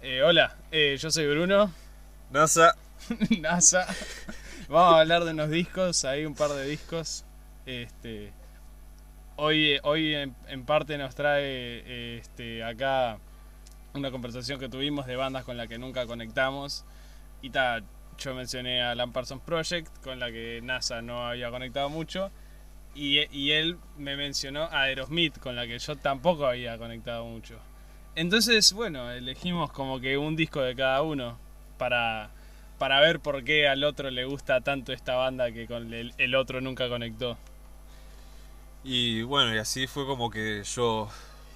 Eh, hola, eh, yo soy Bruno. NASA. NASA. Vamos a hablar de unos discos, hay un par de discos. Este, hoy hoy en, parte nos trae este, acá una conversación que tuvimos de bandas con las que nunca conectamos. Y tal, yo mencioné a Alan Parsons Project, con la que NASA no había conectado mucho. Y, y, él me mencionó a Aerosmith, con la que yo tampoco había conectado mucho. Entonces, bueno, elegimos como que un disco de cada uno para, para ver por qué al otro le gusta tanto esta banda que con el, otro nunca conectó. Y bueno, y así fue como que yo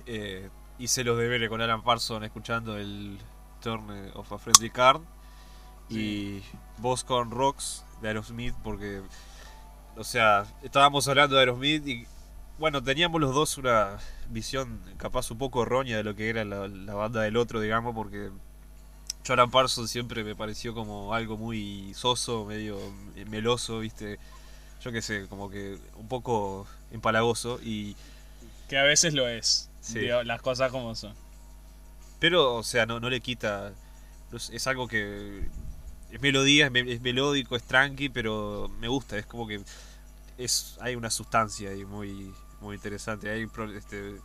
eh, hice los deberes con Alan Parsons escuchando el Turn of a Friendly Card y vos con Rocks de Aerosmith porque, o sea, estábamos hablando de Aerosmith y bueno, teníamos los dos una visión capaz un poco errónea de lo que era la, banda del otro, digamos, porque Alan Parsons siempre me pareció como algo muy soso, medio meloso, ¿viste? Yo qué sé, como que un poco empalagoso y... Que a veces lo es, las cosas como son. Pero, o sea, no, no le quita... Es algo que... Es melodía, es, melódico, es tranqui, pero me gusta, es como que... Es, hay una sustancia ahí muy muy interesante. Hay, este,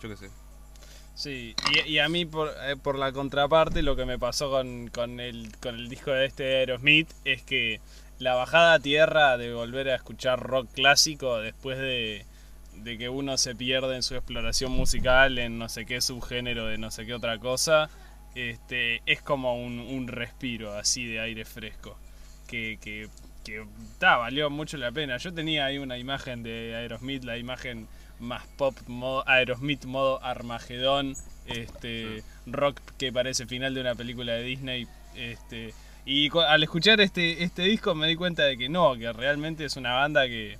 yo qué sé. Sí, y, a mí por, eh, por, la contraparte lo que me pasó con, con, el, con el disco de este Aerosmith es que la bajada a tierra de volver a escuchar rock clásico después de, de que uno se pierde en su exploración musical en no sé qué subgénero de no sé qué otra cosa, este, es como un, un respiro así de aire fresco. Que, que valió mucho la pena. Yo tenía ahí una imagen de Aerosmith, la imagen más pop, modo, Aerosmith modo Armagedón, este, rock que parece final de una película de Disney. Este, y al escuchar este, este disco me di cuenta de que no, que realmente es una banda que,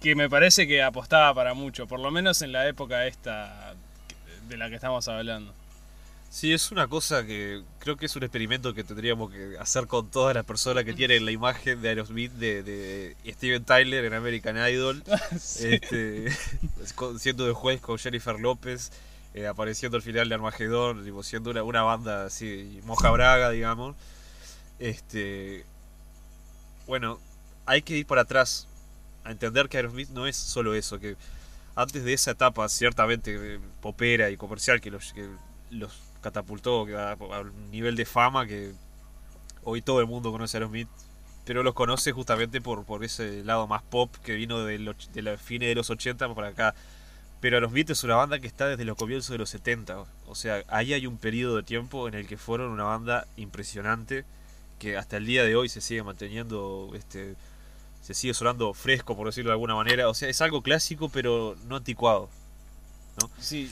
que me parece que apostaba para mucho, por lo menos en la época esta de la que estamos hablando. Sí, es una cosa que creo que es un experimento que tendríamos que hacer con todas las personas que tienen la imagen de Aerosmith de, Steven Tyler en American Idol, este, siendo de juez con Jennifer López, eh, apareciendo al final de Armagedón, siendo una, una banda así, moja braga, digamos. Este, bueno, hay que ir para atrás a entender que Aerosmith no es solo eso, que antes de esa etapa ciertamente eh, popera y comercial que los, que los catapultó a, un nivel de fama que hoy todo el mundo conoce a Aerosmith, pero los conoce justamente por, por ese lado más pop que vino de, de la fines de los 80 para acá. Pero Aerosmith es una banda que está desde los comienzos de los 70. O sea, ahí hay un periodo de tiempo en el que fueron una banda impresionante que hasta el día de hoy se sigue manteniendo, este, se sigue sonando fresco, por decirlo de alguna manera. O sea, es algo clásico, pero no anticuado. ¿no? Sí.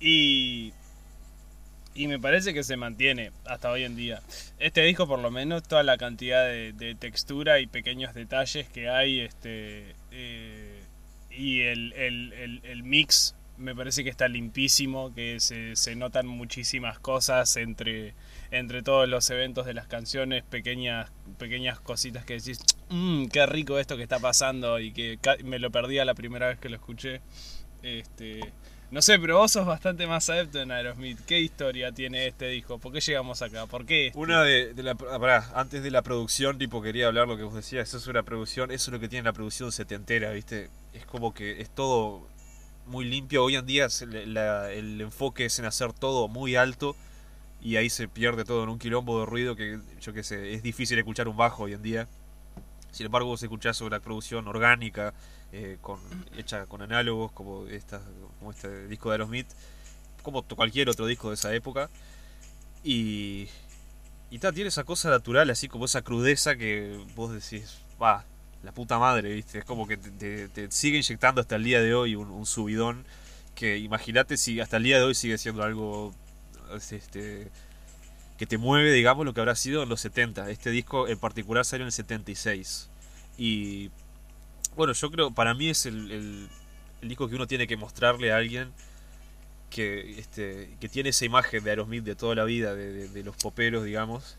Y y me parece que se mantiene hasta hoy en día. Este disco, por lo menos, toda la cantidad de, textura y pequeños detalles que hay, este eh, y el, mix me parece que está limpísimo, que se, se, notan muchísimas cosas entre, entre todos los eventos de las canciones, pequeñas, pequeñas cositas que decís, mmm, qué rico esto que está pasando y que me lo perdí la primera vez que lo escuché. Este, no sé, pero vos sos bastante más adepto en Aerosmith. ¿Qué historia tiene este disco? ¿Por qué llegamos acá? ¿Por qué? Una de, la. Pará, antes de la producción, tipo, quería hablar lo que vos decías. Eso es una producción, eso es lo que tiene la producción setentera, ¿viste? Es como que es todo muy limpio. Hoy en día el enfoque es en hacer todo muy alto y ahí se pierde todo en un quilombo de ruido que, yo qué sé, es difícil escuchar un bajo hoy en día. Sin embargo, vos escuchás sobre la producción orgánica, eh, con, hecha con análogos, como, esta, como este disco de Aerosmith, como cualquier otro disco de esa época. Y, y tiene esa cosa natural, así como esa crudeza que vos decís, va, la puta madre, ¿viste? Es como que te, sigue inyectando hasta el día de hoy un, subidón que imagínate si hasta el día de hoy sigue siendo algo este, que te mueve, digamos, lo que habrá sido en los 70. Este disco en particular salió en el 76. Y bueno, yo creo, para mí es el, el, disco que uno tiene que mostrarle a alguien que, este, que tiene esa imagen de Aerosmith de toda la vida, de, los poperos, digamos.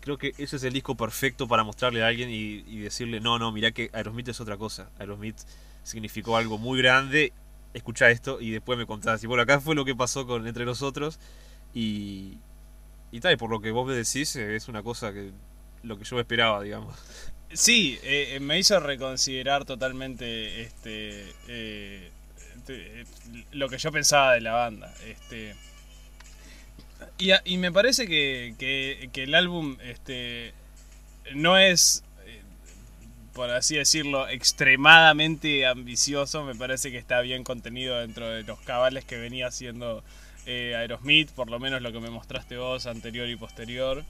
Creo que ese es el disco perfecto para mostrarle a alguien y, decirle, no, no, mira que Aerosmith es otra cosa. Aerosmith significó algo muy grande escucha esto y después me contás. Y bueno, acá fue lo que pasó con entre nosotros y, y tal, por lo que vos me decís, eh, es una cosa que lo que yo esperaba, digamos. Sí, eh, me hizo reconsiderar totalmente este eh, lo que yo pensaba de la banda. Este, y, y me parece que, que, que, el álbum este, no es, por así decirlo, extremadamente ambicioso. Me parece que está bien contenido dentro de los cabales que venía haciendo eh, Aerosmith, por lo menos lo que me mostraste vos anterior y posterior.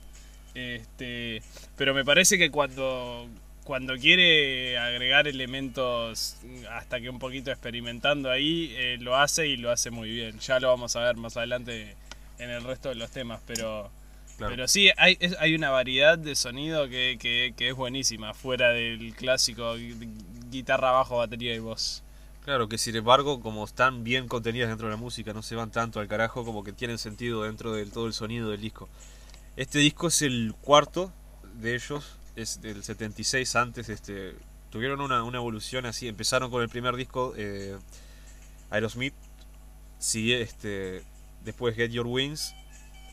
Este, pero me parece que cuando, cuando quiere agregar elementos, hasta que un poquito experimentando ahí, eh, lo hace y lo hace muy bien. Ya lo vamos a ver más adelante en el resto de los temas, pero, pero sí, hay, hay una variedad de sonido que, que, que es buenísima, fuera del clásico guitarra, bajo, batería y voz. Claro, que sin embargo, como están bien contenidas dentro de la música, no se van tanto al carajo como que tienen sentido dentro de todo el sonido del disco. Este disco es el cuarto de ellos, es del 76 antes, este, tuvieron una, evolución así, empezaron con el primer disco, eh, Aerosmith, sigue este, después Get Your Wings.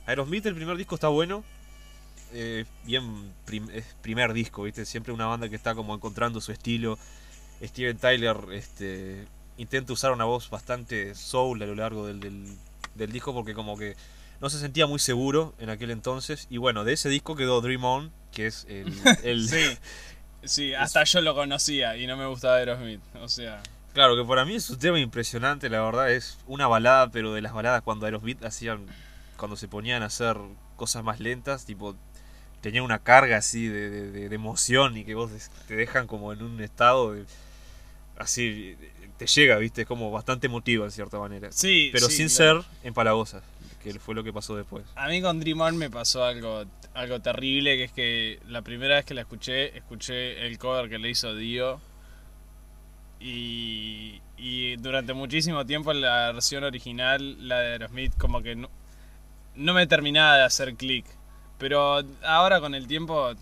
Aerosmith, el primer disco está bueno, eh, bien primer disco, ¿viste? Siempre una banda que está como encontrando su estilo Steven Tyler este, intenta usar una voz bastante soul a lo largo del, del, disco porque como que no se sentía muy seguro en aquel entonces. Y bueno, de ese disco quedó Dream On, que es el... sí, sí, hasta yo lo conocía y no me gustaba Aerosmith, o sea... Claro, que para mí es un tema impresionante, la verdad, es una balada, pero de las baladas cuando Aerosmith hacían, cuando se ponían a hacer cosas más lentas, tipo, tenía una carga así de, de, de emoción y que vos te dejan como en un estado de así te llega, ¿viste? Es como bastante emotivo en cierta manera. Sí, Pero sin ser empalagosas, que fue lo que pasó después. A mí con Dream On me pasó algo, algo terrible, que es que la primera vez que la escuché, escuché el cover que le hizo Dio. Y, y durante muchísimo tiempo la versión original, la de Aerosmith, como que no, no me terminaba de hacer clic. Pero ahora con el tiempo,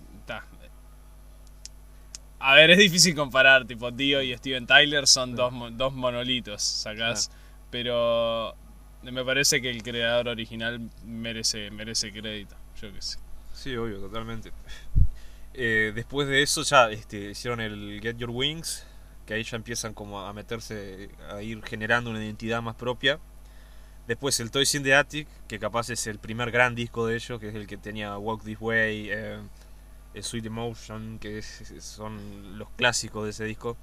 a ver, es difícil comparar, tipo Dio y Steven Tyler son dos, dos monolitos, sacás. Pero me parece que el creador original merece, merece crédito, yo qué sé. Sí, obvio, totalmente. Eh, después de eso ya este, hicieron el Get Your Wings, que ahí ya empiezan como a meterse, a ir generando una identidad más propia. Después el Toys in the Attic, que capaz es el primer gran disco de ellos, que es el que tenía Walk This Way, eh, Sweet Emotion, que son los clásicos de ese disco.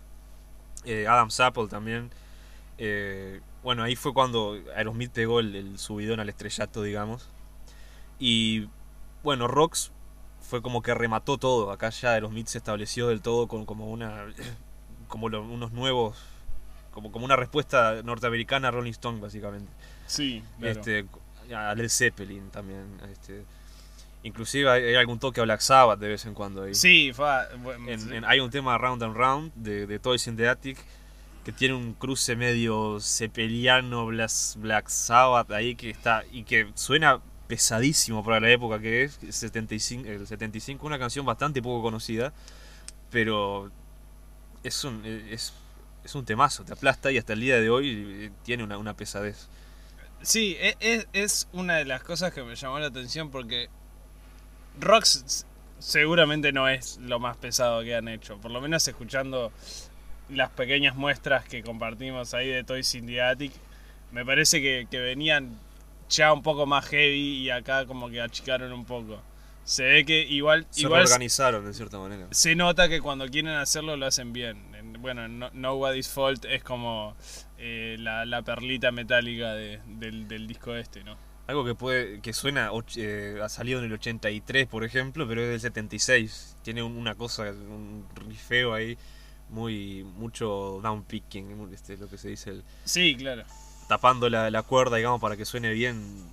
Eh, Adam Apple también. Eh, bueno, ahí fue cuando Aerosmith pegó el, subidón al estrellato, digamos. Y bueno, Rocks fue como que remató todo. Acá ya Aerosmith se estableció del todo con como una como unos nuevos como, como una respuesta norteamericana a Rolling Stone básicamente. Sí, Este a Led Zeppelin también, este Inclusive hay, algún toque a Black Sabbath de vez en cuando ahí. Sí, hay un tema Round and Round de, de, Toys in the Attic que tiene un cruce medio cepeliano Black, Sabbath ahí que está y que suena pesadísimo para la época que es 75, el 75 una canción bastante poco conocida pero es un es, es un temazo te aplasta y hasta el día de hoy eh, tiene una, una pesadez sí e, es, es una de las cosas que me llamó la atención porque Rocks seguramente no es lo más pesado que han hecho. Por lo menos escuchando las pequeñas muestras que compartimos ahí de Toys in the Attic, me parece que, venían ya un poco más heavy y acá como que achicaron un poco. Se ve que igual... Se igual organizaron de cierta manera. Se nota que cuando quieren hacerlo lo hacen bien. Bueno, no, Nobody's Fault es como eh, la, perlita metálica del, del disco este, ¿no? Algo que puede que suena eh, ha salido en el 83, por ejemplo, pero es del 76. Tiene una cosa, un rifeo ahí muy mucho downpicking, este lo que se dice el Sí, claro. Tapando la, la cuerda, digamos, para que suene bien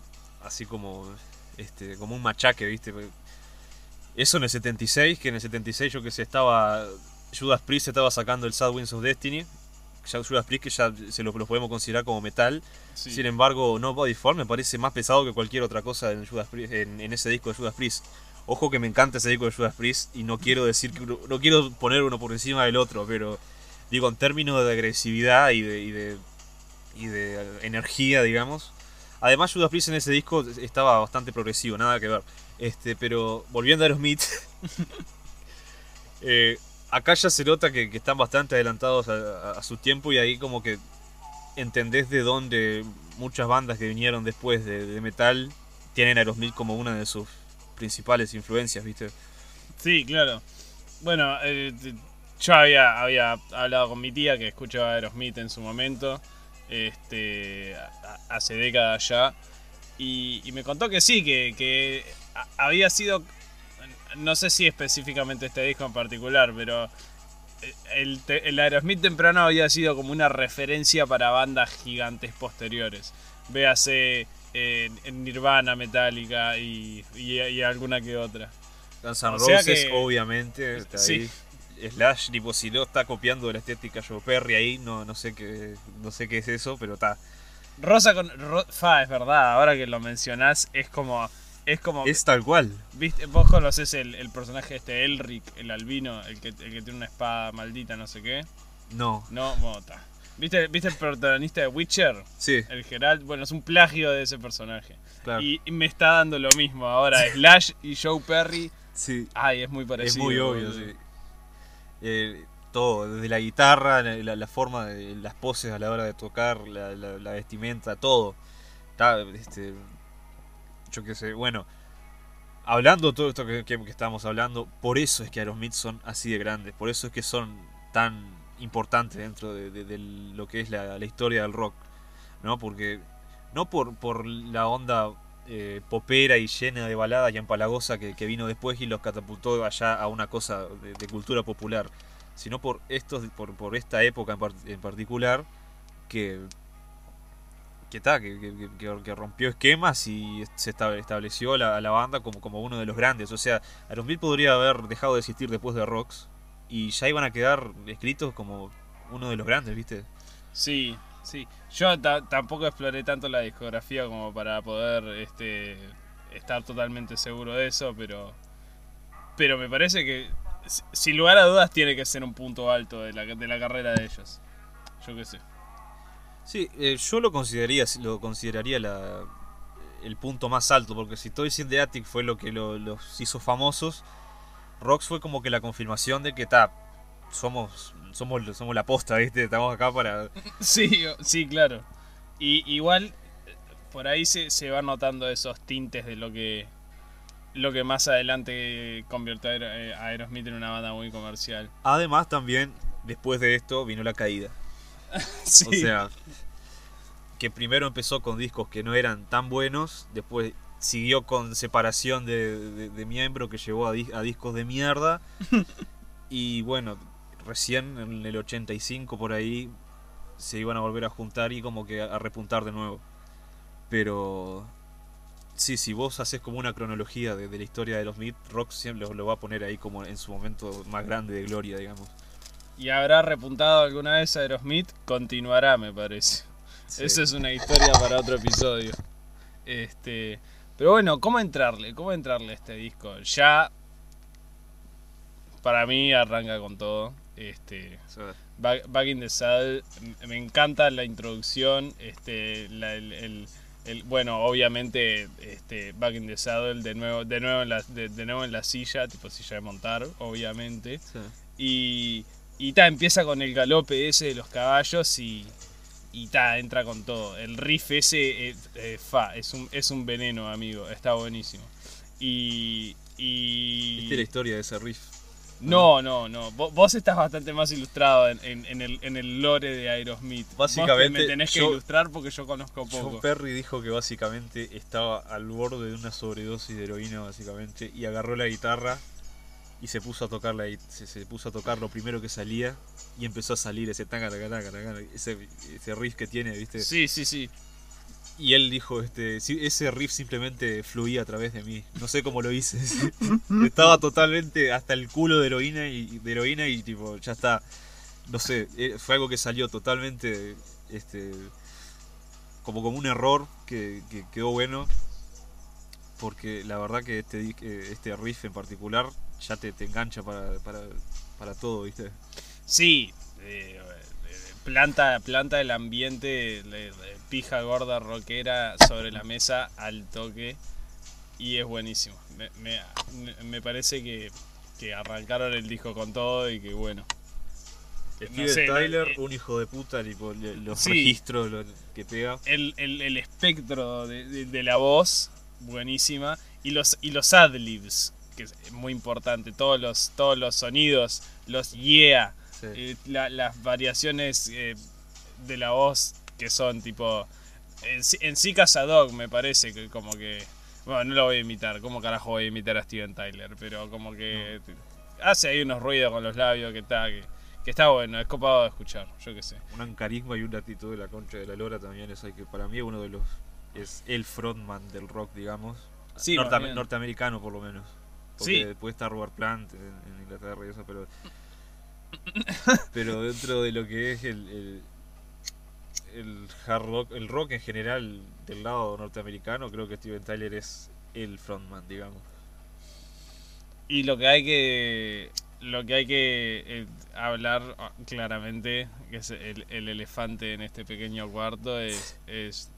así como este como un machaque, ¿viste? Eso en el 76, que en el 76 yo que sé estaba Judas Priest estaba sacando el Sad Winds of Destiny ya Judas Priest que ya se lo, podemos considerar como metal. Sin embargo, No Body Form me parece más pesado que cualquier otra cosa en, Judas en, ese disco de Judas Priest. Ojo que me encanta ese disco de Judas Priest y no quiero decir que no quiero poner uno por encima del otro, pero digo en términos de agresividad y de, y de energía, digamos. Además, Judas Priest en ese disco estaba bastante progresivo, nada que ver. Este, pero volviendo a Aerosmith, eh, acá ya se nota que, están bastante adelantados a, su tiempo y ahí como que entendés de dónde muchas bandas que vinieron después de, metal tienen a Aerosmith como una de sus principales influencias, ¿viste? Sí, claro. Bueno, eh, yo había, hablado con mi tía que escuchaba Aerosmith en su momento, este, hace décadas ya, y, me contó que sí, que había sido, no sé si específicamente este disco en particular, pero el, el, Aerosmith temprano había sido como una referencia para bandas gigantes posteriores. Véase en eh, Nirvana, Metallica y, y, alguna que otra. Guns N' Roses, obviamente, está ahí. Slash, tipo, si no está copiando la estética Joe Perry ahí, no, no sé qué no sé qué es eso, pero está. Rosa con. fa, es verdad, ahora que lo mencionás, es como. Es como. Es tal cual. ¿viste? Vos conocés el, el personaje este Elric, el albino, el que, el que tiene una espada maldita, no sé qué. No. No, mota. ¿Viste, ¿Viste el protagonista de Witcher? Sí. El Geralt. Bueno, es un plagio de ese personaje. Claro. Y, me está dando lo mismo ahora. Slash y Joe Perry. Sí. Ay, es muy parecido. Es muy obvio, sí. Eh, todo, desde la guitarra, la, forma, de, las poses a la hora de tocar, la, vestimenta, todo. Está, este, bueno, hablando todo esto que, que, estamos hablando, por eso es que Aerosmith son así de grandes, por eso es que son tan importantes dentro de, lo que es la, historia del rock, ¿no? Porque no por, por la onda eh, popera y llena de baladas y empalagosa que, vino después y los catapultó allá a una cosa de, cultura popular, sino por estos, por, por esta época en, particular que que, que, que, rompió esquemas y se estableció la, la banda como, como uno de los grandes. O sea, Aerosmith podría haber dejado de existir después de Rocks y ya iban a quedar escritos como uno de los grandes, ¿viste? Sí, sí. Yo tampoco exploré tanto la discografía como para poder este, estar totalmente seguro de eso, pero, pero me parece que sin lugar a dudas tiene que ser un punto alto de la, de la carrera de ellos. Yo qué sé. Sí, eh, yo lo consideraría, lo consideraría la, el punto más alto, porque si Toys in the Attic fue lo que los hizo famosos, Rocks fue como que la confirmación de que está somos somos somos la posta, ¿viste? Estamos acá para Sí, sí, claro. Y igual por ahí se, se van notando esos tintes de lo que lo que más adelante convirtió a Aerosmith en una banda muy comercial. Además también después de esto vino la caída. sí. O sea, que primero empezó con discos que no eran tan buenos, después siguió con separación de, de, miembro que llevó a, a, discos de mierda. y bueno, recién en el 85 por ahí se iban a volver a juntar y como que a, repuntar de nuevo. Pero sí, si vos haces como una cronología de, la historia de los Smith, Rock siempre lo, va a poner ahí como en su momento más grande de gloria, digamos. ¿Y habrá repuntado alguna vez a Aerosmith? Continuará, me parece. Esa es una historia para otro episodio. Este, pero bueno, ¿cómo entrarle? ¿Cómo entrarle a este disco? Ya para mí arranca con todo. Este, Back, in the Saddle, me encanta la introducción, este, el, bueno, obviamente, este, Back in the Saddle de nuevo, de nuevo en la, de, nuevo en la silla, tipo silla de montar, obviamente, y y ta, empieza con el galope ese de los caballos y, y ta, entra con todo. El riff ese, eh, eh, fa, es un, es un veneno, amigo. Está buenísimo. Y. y... ¿Viste la historia de ese riff? No, no, no. Vos, estás bastante más ilustrado en, en, el, en el lore de Aerosmith. Básicamente. me tenés que ilustrar porque yo conozco poco. John Perry dijo que básicamente estaba al borde de una sobredosis de heroína, básicamente, y agarró la guitarra y se puso a tocar se, se, puso a tocar lo primero que salía y empezó a salir ese ese, ese riff que tiene, ¿viste? Sí, sí, sí. Y él dijo, este, ese riff simplemente fluía a través de mí. No sé cómo lo hice. Estaba totalmente hasta el culo de heroína y de heroína y tipo, ya está. No sé, eh, fue algo que salió totalmente este como como un error que, que quedó bueno porque la verdad que este, este riff en particular ya te, te engancha para, para, para, todo, ¿viste? Sí, eh, planta, planta el ambiente de pija gorda rockera sobre la mesa al toque y es buenísimo. Me, me- me parece que, que arrancaron el disco con todo y que bueno. Steven sé, no- Tyler, eh, un hijo de puta, tipo, le- los Sí. registros lo- que pega. El, el- el espectro de, de- de la voz, buenísima. Y los, y los adlibs, que es muy importante. Todos los, todos los sonidos, los yeah, Sí. eh, la- las variaciones eh, de la voz que son tipo. En, sí- en sí Casadog me parece que como que. Bueno, no lo voy a imitar. ¿Cómo carajo voy a imitar a Steven Tyler? Pero como que hace ahí unos ruidos con los labios que está. Que, que está bueno, es copado de escuchar, yo qué sé. Un carisma y una actitud de la concha de la lora también es que para mí uno de los es el frontman del rock digamos Sí, Norte- norteamericano por lo menos porque Sí. puede estar Robert Plant en, en Inglaterra y eso pero pero dentro de lo que es el, el el hard rock el rock en general del lado norteamericano creo que Steven Tyler es el frontman digamos Y lo que hay que lo que hay que eh, hablar ah, claramente, que es el, el elefante en este pequeño cuarto, es, es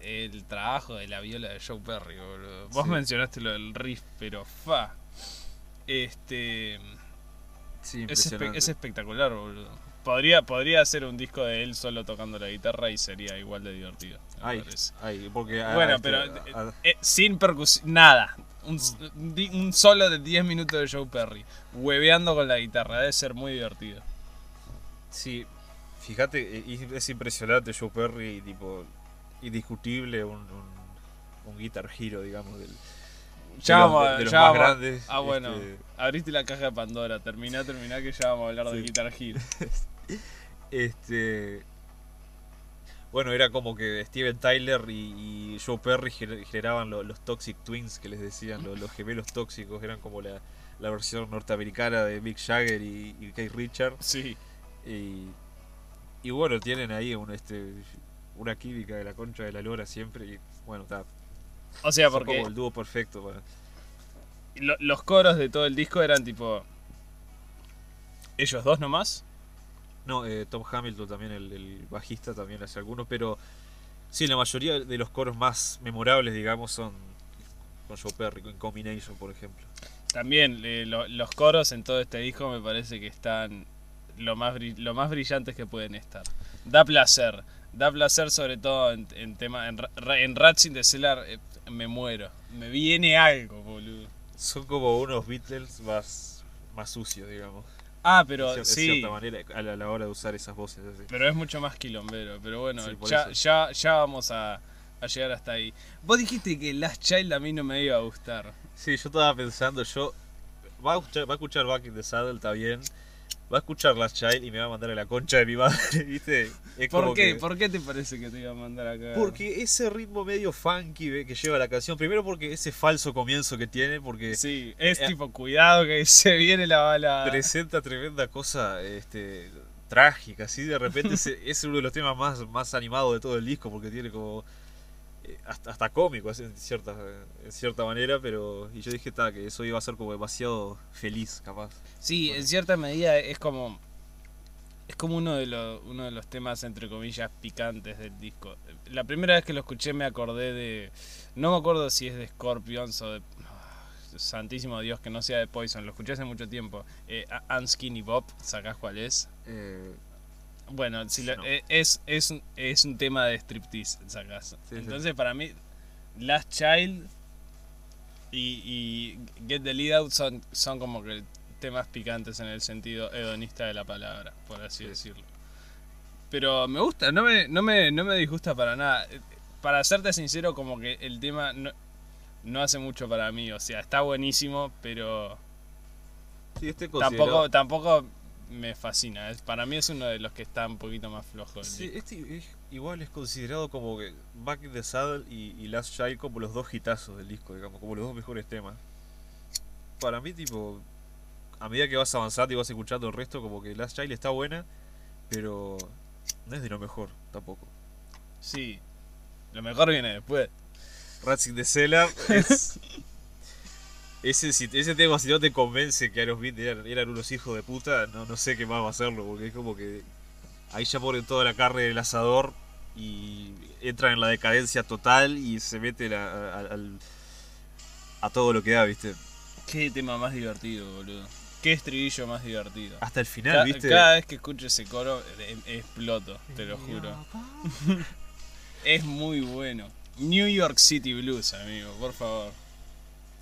el trabajo de la viola de Joe Perry, boludo. Vos Sí. mencionaste lo del riff, pero fa. Este sí es, espe- impresionante es espectacular, boludo. Podría, podría hacer un disco de él solo tocando la guitarra y sería igual de divertido. Ay, ay, porque Bueno, este- pero a- a- eh, sin percusión, nada. Un, solo de 10 minutos de Joe Perry, hueveando con la guitarra, debe ser muy divertido. Sí, fíjate, eh, es impresionante Joe Perry, tipo, indiscutible, un, un, un guitar hero, digamos, del, de Ya los- vamos, de- de los ya más vamos- grandes. Ah, bueno, este, abriste la caja de Pandora, terminá, terminá que ya vamos a hablar de. Guitar Hero. este, bueno, era como que Steven Tyler y, y Joe Perry gener- generaban lo- los Toxic Twins, que les decían, lo- los, gemelos tóxicos, eran como la, la versión norteamericana de Mick Jagger y, y Keith Richards. Sí, Y, y bueno, tienen ahí un, este, una química de la concha de la lora siempre. Y bueno, está. o sea, porque como el dúo perfecto para. lo- los coros de todo el disco eran tipo. ¿Ellos dos nomás? No, eh, Tom Hamilton también, el, el bajista, también hace algunos, pero sí, la mayoría de los coros más memorables, digamos, son con Joe Perry, con Combination, por ejemplo. También eh, lo- los coros en todo este disco me parece que están lo más, lo más brillantes que pueden estar. Da placer, da placer sobre todo en, en tema en, en Rats in the Cellar eh, me muero, me viene algo, boludo. Son como unos Beatles más, más sucios, digamos. Ah, de pero de sí, cierta manera, a la, a la hora de usar esas voces. así. pero es mucho más quilombero, pero bueno, Sí, ya, ya, ya vamos a, a llegar hasta ahí. Vos dijiste que Last Child a mí no me iba a gustar. Sí, yo estaba pensando, yo. Va a escuchar, va a escuchar Back in the Saddle, está bien. Va a escuchar Last Child y me va a mandar a la concha de mi madre, ¿viste? Es ¿Por qué? que- ¿Por qué te parece que te iba a mandar acá? Porque ese ritmo medio funky que lleva la canción, primero porque ese falso comienzo que tiene, porque Sí, es Eh, tipo, cuidado que se viene la bala. presenta tremenda cosa este, trágica, así de repente ese- es uno de los temas más, más animados de todo el disco, porque tiene como eh, hasta, hasta cómico en cierta, en cierta manera, pero y yo dije ta, que eso iba a ser como demasiado feliz, capaz. Sí, en cierta medida es como. Es como uno de, los, uno de los temas, entre comillas, picantes del disco. La primera vez que lo escuché me acordé de. No me acuerdo si es de Scorpions o de. ah, Santísimo Dios, que no sea de Poison. Lo escuché hace mucho tiempo. Eh, Unskinny Bob, ¿sacás cuál es? Eh, Bueno, si lo- No. eh, es, es, un- es un tema de striptease, sacás. sí. Entonces, para mí, Last Child y, y Get the Lead Out son, son como que temas picantes en el sentido hedonista de la palabra, por así Sí. decirlo. Pero me gusta, no me, no, me, no me disgusta para nada. Para serte sincero, como que el tema no, no hace mucho para mí. O sea, está buenísimo, pero sí, este tampoco, tampoco me fascina. Es, para mí es uno de los que está un poquito más flojo. Sí, este es- igual es considerado como que Back in the Saddle y, y Last Child como los dos hitazos del disco, digamos, como los dos mejores temas. Para mí, tipo, a medida que vas avanzando y vas escuchando el resto, como que Last Child está buena, pero no es de lo mejor tampoco. Sí, lo mejor viene después. Rats in the Cellar es. Ese, si- ese tema, si no te convence que Aerosmith eran, eran unos hijos de puta, no, no sé qué más va a hacerlo, porque es como que ahí ya ponen toda la carne del asador y entran en la decadencia total y se meten a, a- al- a todo lo que da, ¿viste? Qué tema más divertido, boludo. Qué estribillo más divertido. Hasta el final, Ca- ¿viste? Cada vez que escucho ese coro eh, exploto, te lo juro. Es muy bueno. New York City Blues, amigo, por favor.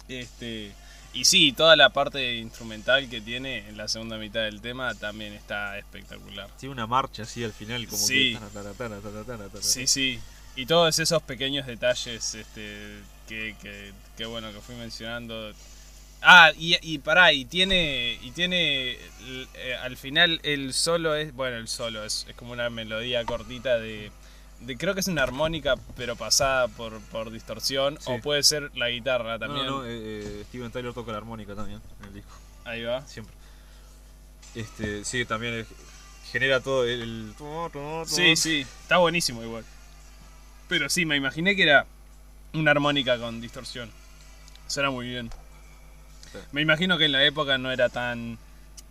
Este. Y sí, toda la parte instrumental que tiene en la segunda mitad del tema también está espectacular. Tiene una marcha así al final, como Sí. que... Sí, sí. Y todos esos pequeños detalles este, que, que, que bueno, que fui mencionando. Ah, y, y pará, y tiene, y tiene eh, al final el solo es, bueno, el solo es, es como una melodía cortita de, de creo que es una armónica, pero pasada por, por distorsión, Sí. o puede ser la guitarra también. no, no, eh, eh, Steven Tyler toca la armónica también en el disco, Ahí va. siempre. Este, sí, también es- genera todo el... Sí, sí, está buenísimo igual. Pero sí, me imaginé que era una armónica con distorsión. Suena muy bien. Sí. Me imagino que en la época no era tan.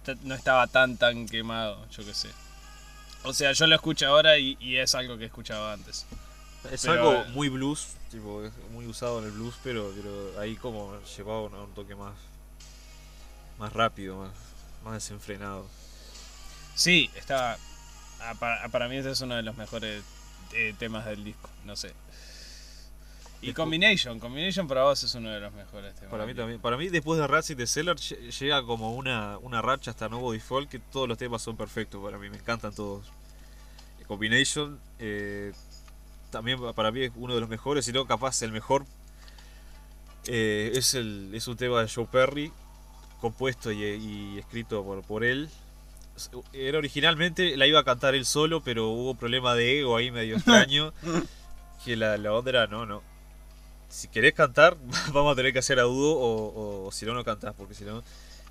ta- no estaba tan tan quemado, yo qué sé. O sea, yo lo escucho ahora y, y es algo que escuchaba antes. Es Pero, algo muy blues, tipo, es muy usado en el blues, pero, pero ahí como llevado a un toque más más rápido, más, más desenfrenado. Sí, estaba. ah, para, para mí ese es uno de los mejores eh, temas del disco, no sé. Y Combination, Combination para vos es uno de los mejores temas. Para mí también. Para mí después de Rats y de Cellar lle- llega como una, una racha hasta Nuevo Default que todos los temas son perfectos para mí, me encantan todos. Combination eh, también para mí es uno de los mejores, si no capaz el mejor. Eh, es, el, es un tema de Joe Perry, compuesto y, y escrito por, por él. Era originalmente, la iba a cantar él solo, pero hubo un problema de ego ahí medio extraño. que la, la onda era, no, no. Si querés cantar, vamos a tener que hacer a dúo o, o si no, no cantás, porque si no...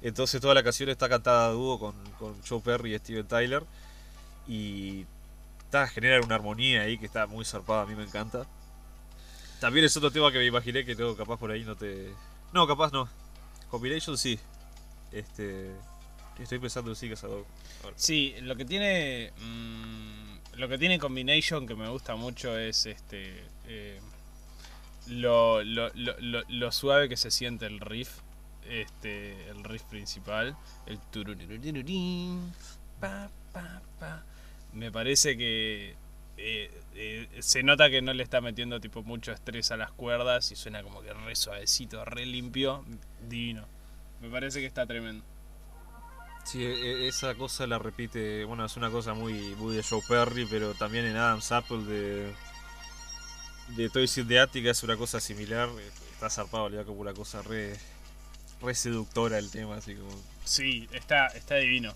Entonces toda la canción está cantada a dúo con, con Joe Perry y Steven Tyler. Y está, genera una armonía ahí que está muy zarpada, a mí me encanta. También es otro tema que me imaginé que no, capaz por ahí no te... No, capaz no. Combination sí. Este... Estoy pensando en sí, Cazador. Sí, lo que tiene. mm, lo que tiene Combination que me gusta mucho es este. eh, lo, suave que se siente el riff. Este. El riff principal. El tururururirurín, pa, pa, pa. Me parece que. eh, eh, se nota que no le está metiendo tipo mucho estrés a las cuerdas y suena como que re suavecito, re limpio, divino. Me parece que está tremendo. Sí, e- e- esa cosa la repite, bueno, es una cosa muy, muy de Joe Perry, pero también en Adam's Apple de, de Toys in the Attic es una cosa similar. eh, Está zarpado, le da como una cosa re, re seductora el tema, así como... Sí, está, está divino.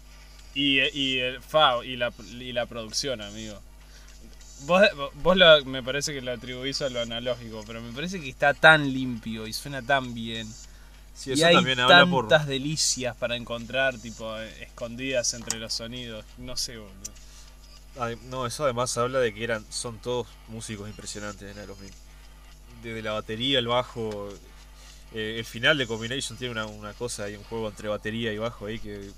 Y, y el FAO y la, y la producción, amigo. Vos, vos lo- me parece que lo atribuís a lo analógico, pero me parece que está tan limpio y suena tan bien. Sí, y hay también habla por... tantas delicias para encontrar, tipo, escondidas entre los sonidos. No sé, boludo. Ay, No, eso además habla de que eran son todos músicos impresionantes en Aerosmith. Desde la batería, el bajo... eh, el final de Combination tiene una, una cosa ahí, un juego entre batería y bajo ahí que,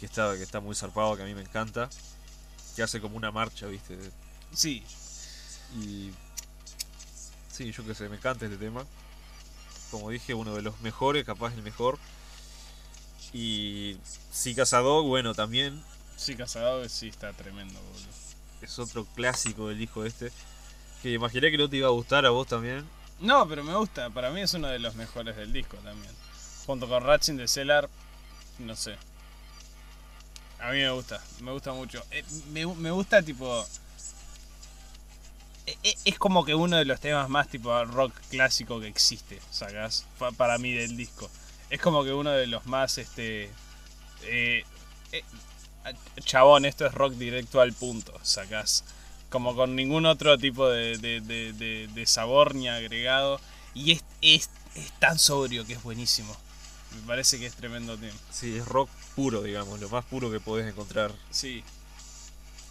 que, está, que está muy zarpado, que a mí me encanta. Que hace como una marcha, ¿viste? Sí, Y... Sí, yo qué sé, me encanta este tema. Como dije, uno de los mejores, capaz el mejor. Y... Sí, Cazador, bueno, también. sí, Casado sí está tremendo, boludo. es otro clásico del disco este. Que imaginé que no te iba a gustar a vos también. No, pero me gusta. Para mí es uno de los mejores del disco también. Junto con Ratchin de Cellar, no sé. A mí me gusta, me gusta mucho. Eh, me, me gusta tipo... eh, eh, Es como que uno de los temas más tipo rock clásico que existe, ¿sacás? Pa- Para mí del disco. Es como que uno de los más, este... eh, eh, chabón, esto es rock directo al punto, ¿sacás? Como con ningún otro tipo de, de- de- de- de sabor ni agregado. Y es, es, es tan sobrio que es buenísimo. Me parece que es tremendo tema. Sí, es rock puro, digamos, lo más puro que podés encontrar. Sí,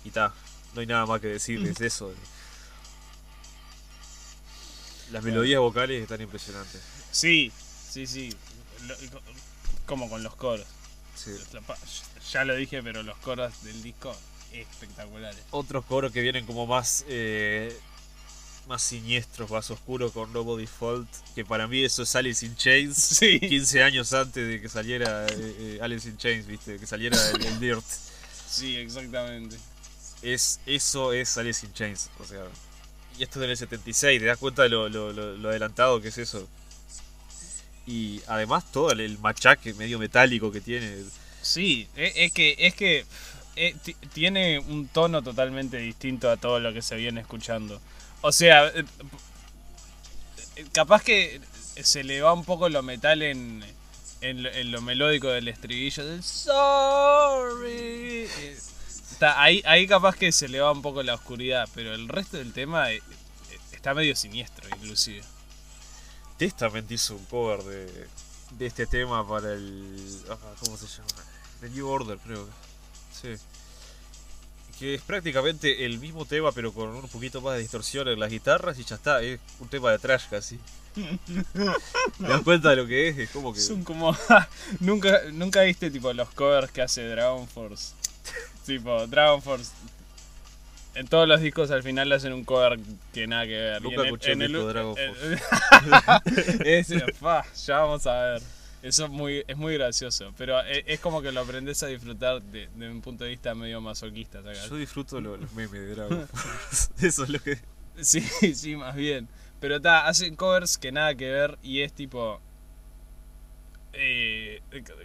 Y ta, no hay nada más que decir, es eso. Las melodías vocales están impresionantes. sí, sí, sí. Lo- como con los coros. Sí. Ya lo dije, pero los coros del disco espectaculares. Otros coros que vienen como más eh, más siniestros, más oscuros con Nobody Fault, que para mí eso es Alice in Chains. Sí. 15 años antes de que saliera eh, eh, Alice in Chains, ¿viste? Que saliera el, el Dirt. Sí, exactamente. Es, eso es Alice in Chains, o sea. Y esto es del 76, ¿te das cuenta de lo, lo- lo- lo adelantado que es eso? Y además todo el, el machaque medio metálico que tiene. Sí, e- es que, es que eh, ti- tiene un tono totalmente distinto a todo lo que se viene escuchando. O sea, eh, eh, capaz que se le va un poco lo metal en, en, lo- melódico del estribillo del sorry. Eh, está, ahí, ahí capaz que se le va un poco la oscuridad, pero el resto del tema eh, eh, está medio siniestro, inclusive. Testament hizo un cover de, de este tema para el. ah, ¿Cómo se llama? The New Order, creo. Sí. Que es prácticamente el mismo tema, pero con un poquito más de distorsión en las guitarras y ya está. Es un tema de trash casi. ¿Te das cuenta de lo que es? Es como que. Son como. nunca, nunca viste tipo los covers que hace Dragon Force. tipo, Dragon Force. En todos los discos al final hacen un cover que nada que ver. Nunca en escuché en el disco el- de Dragon en- Ese, fa, ya vamos a ver. Eso es muy, es muy gracioso. Pero es, es como que lo aprendes a disfrutar de, de un punto de vista medio masoquista. Yo disfruto lo- los memes de Dragon. Eso es lo que. Sí, sí, más bien. Pero está, hacen covers que nada que ver y es tipo. Eh,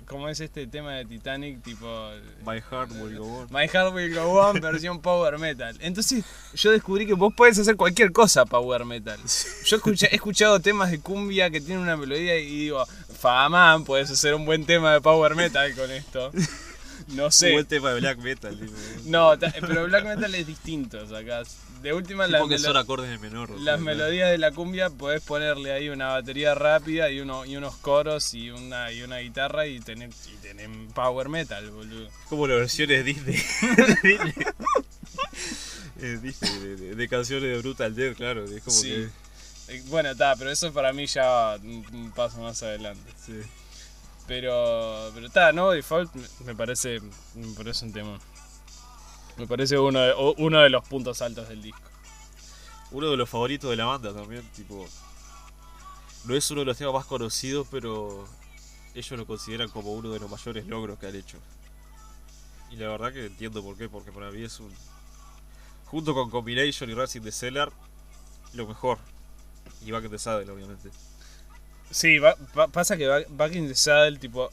como es este tema de Titanic, tipo. My Heart Will Go On. My Heart Will Go On, versión Power Metal. Entonces, yo descubrí que vos podés hacer cualquier cosa Power Metal. Yo escuché- he escuchado temas de cumbia que tienen una melodía y digo, Faman, puedes hacer un buen tema de Power Metal con esto. No Un sé. buen tema de Black Metal. tipo. No, pero Black Metal es distinto, sacás. De última, Sí, la porque melo- son acordes de menor. las ¿no? melodías de la cumbia podés ponerle ahí una batería rápida y, uno, y unos coros y una, y una guitarra y tener, y tener power metal, boludo. Como las versiones Disney. Disney. Eh, Disney, de, de- de canciones de Brutal Death, claro. Es como Sí. Eh, Bueno, está, pero eso para mí ya va un, paso más adelante. sí. Pero, pero está, no, Default me- parece, me parece un tema. Me parece uno de, uno de los puntos altos del disco. Uno de los favoritos de la banda también, tipo. No es uno de los temas más conocidos, pero ellos lo consideran como uno de los mayores logros que han hecho. Y la verdad que entiendo por qué, porque para mí es un. Junto con Combination y Racing the Cellar, lo mejor. Y Back in the Saddle, obviamente. Sí, va- pasa que Back Back in the Saddle, tipo,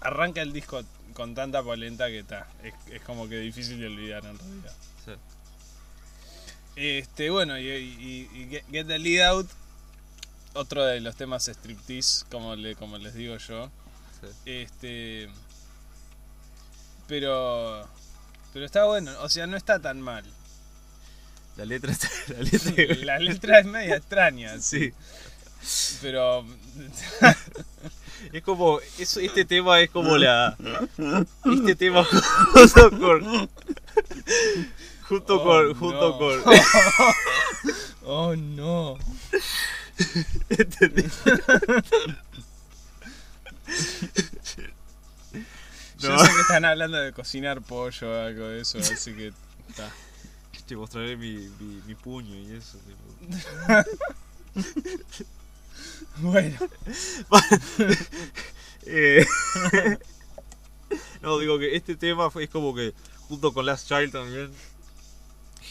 arranca el disco con tanta polenta que está. Es, es como que difícil de olvidar en realidad. Sí. Este, bueno, y, y- y Get, Get the Lead Out, otro de los temas striptease, como, le, como les digo yo. Sí. Este. Pero. Pero está bueno, o sea, no está tan mal. La letra. La letra, La letra es media extraña, sí. pero. Es como. Eso, este tema es como la. Este tema junto con. Junto Oh, con. Junto no. con. Oh no. Yo No. sé que están hablando de cocinar pollo o algo de eso, así que. Está. Te mostraré mi, mi, mi puño y eso. tipo. Bueno, Eh, no, digo que este tema fue, es como que. Junto con Last Child también.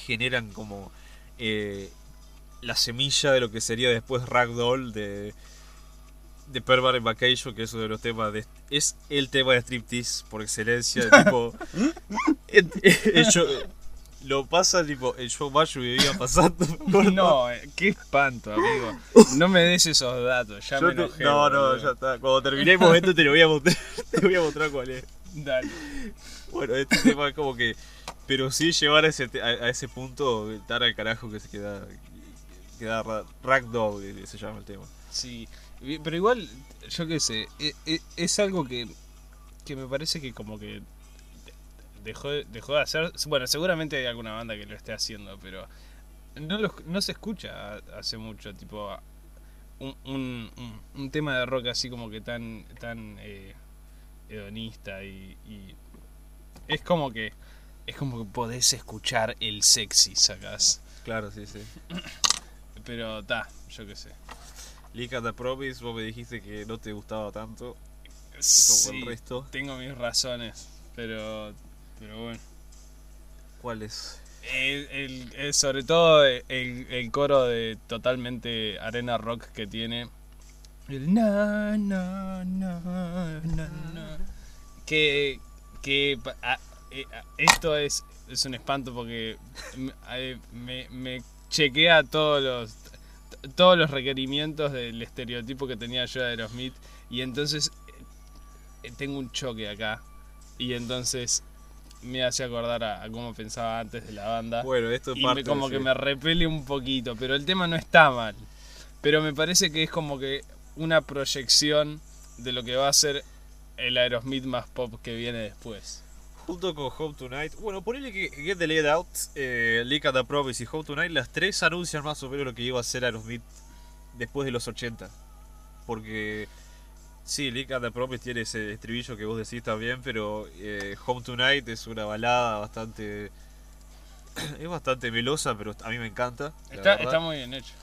Generan como. eh, la semilla de lo que sería después Ragdoll de. De Permanent Vacation, que es uno de los temas de. Es el tema de striptease por excelencia. de tipo. show- lo pasa tipo el show mayo que vivía pasando. no, eh, qué espanto, amigo. No me des esos datos, ya Yo me te- enojé. no, no, boludo. ya está. Cuando termine el momento te lo voy a mostrar. Te voy a mostrar cuál es. Dale. Bueno, este tema es como que. Pero sí llevar a ese, te- a, a ese punto, estar al carajo que se queda. Queda ra- Ragdoll, eh, se llama el tema. Sí, vi- pero igual, yo qué sé, e- e- es, algo que, que me parece que como que dejó, de- dejó de hacer. Bueno, seguramente hay alguna banda que lo esté haciendo, pero no, lo- no se escucha hace mucho, tipo un, un, un- tema de rock así como que tan, tan eh, hedonista y, y es como que es como que podés escuchar el sexy, sacás. Claro, sí, sí. Pero ta, yo qué sé. And the Promise, vos me dijiste que no te gustaba tanto como Sí, el resto. tengo mis razones, pero, pero bueno. ¿Cuáles? El, el- el- sobre todo el, el coro de totalmente arena rock que tiene. El na, na, na, na, na. Que, que a- eh, a- esto es, es un espanto porque me, eh, chequea todos los todos los requerimientos del estereotipo que tenía yo de Aerosmith y entonces eh, tengo un choque acá y entonces me hace acordar a, a cómo pensaba antes de la banda Bueno, esto es y parte me, como que me repele un poquito, pero el tema no está mal. Pero me parece que es como que una proyección de lo que va a ser el Aerosmith más pop que viene después. Junto con Home Tonight, bueno, ponele que Get the Lead Out, eh, Leak and the Promise y Home Tonight, las tres anuncian más o menos lo que iba a ser Aerosmith después de los 80. Porque, sí, Leak and the Promise tiene ese estribillo que vos decís también, pero eh, Home Tonight es una balada bastante... es bastante melosa, pero a mí me encanta. Está, muy bien hecho.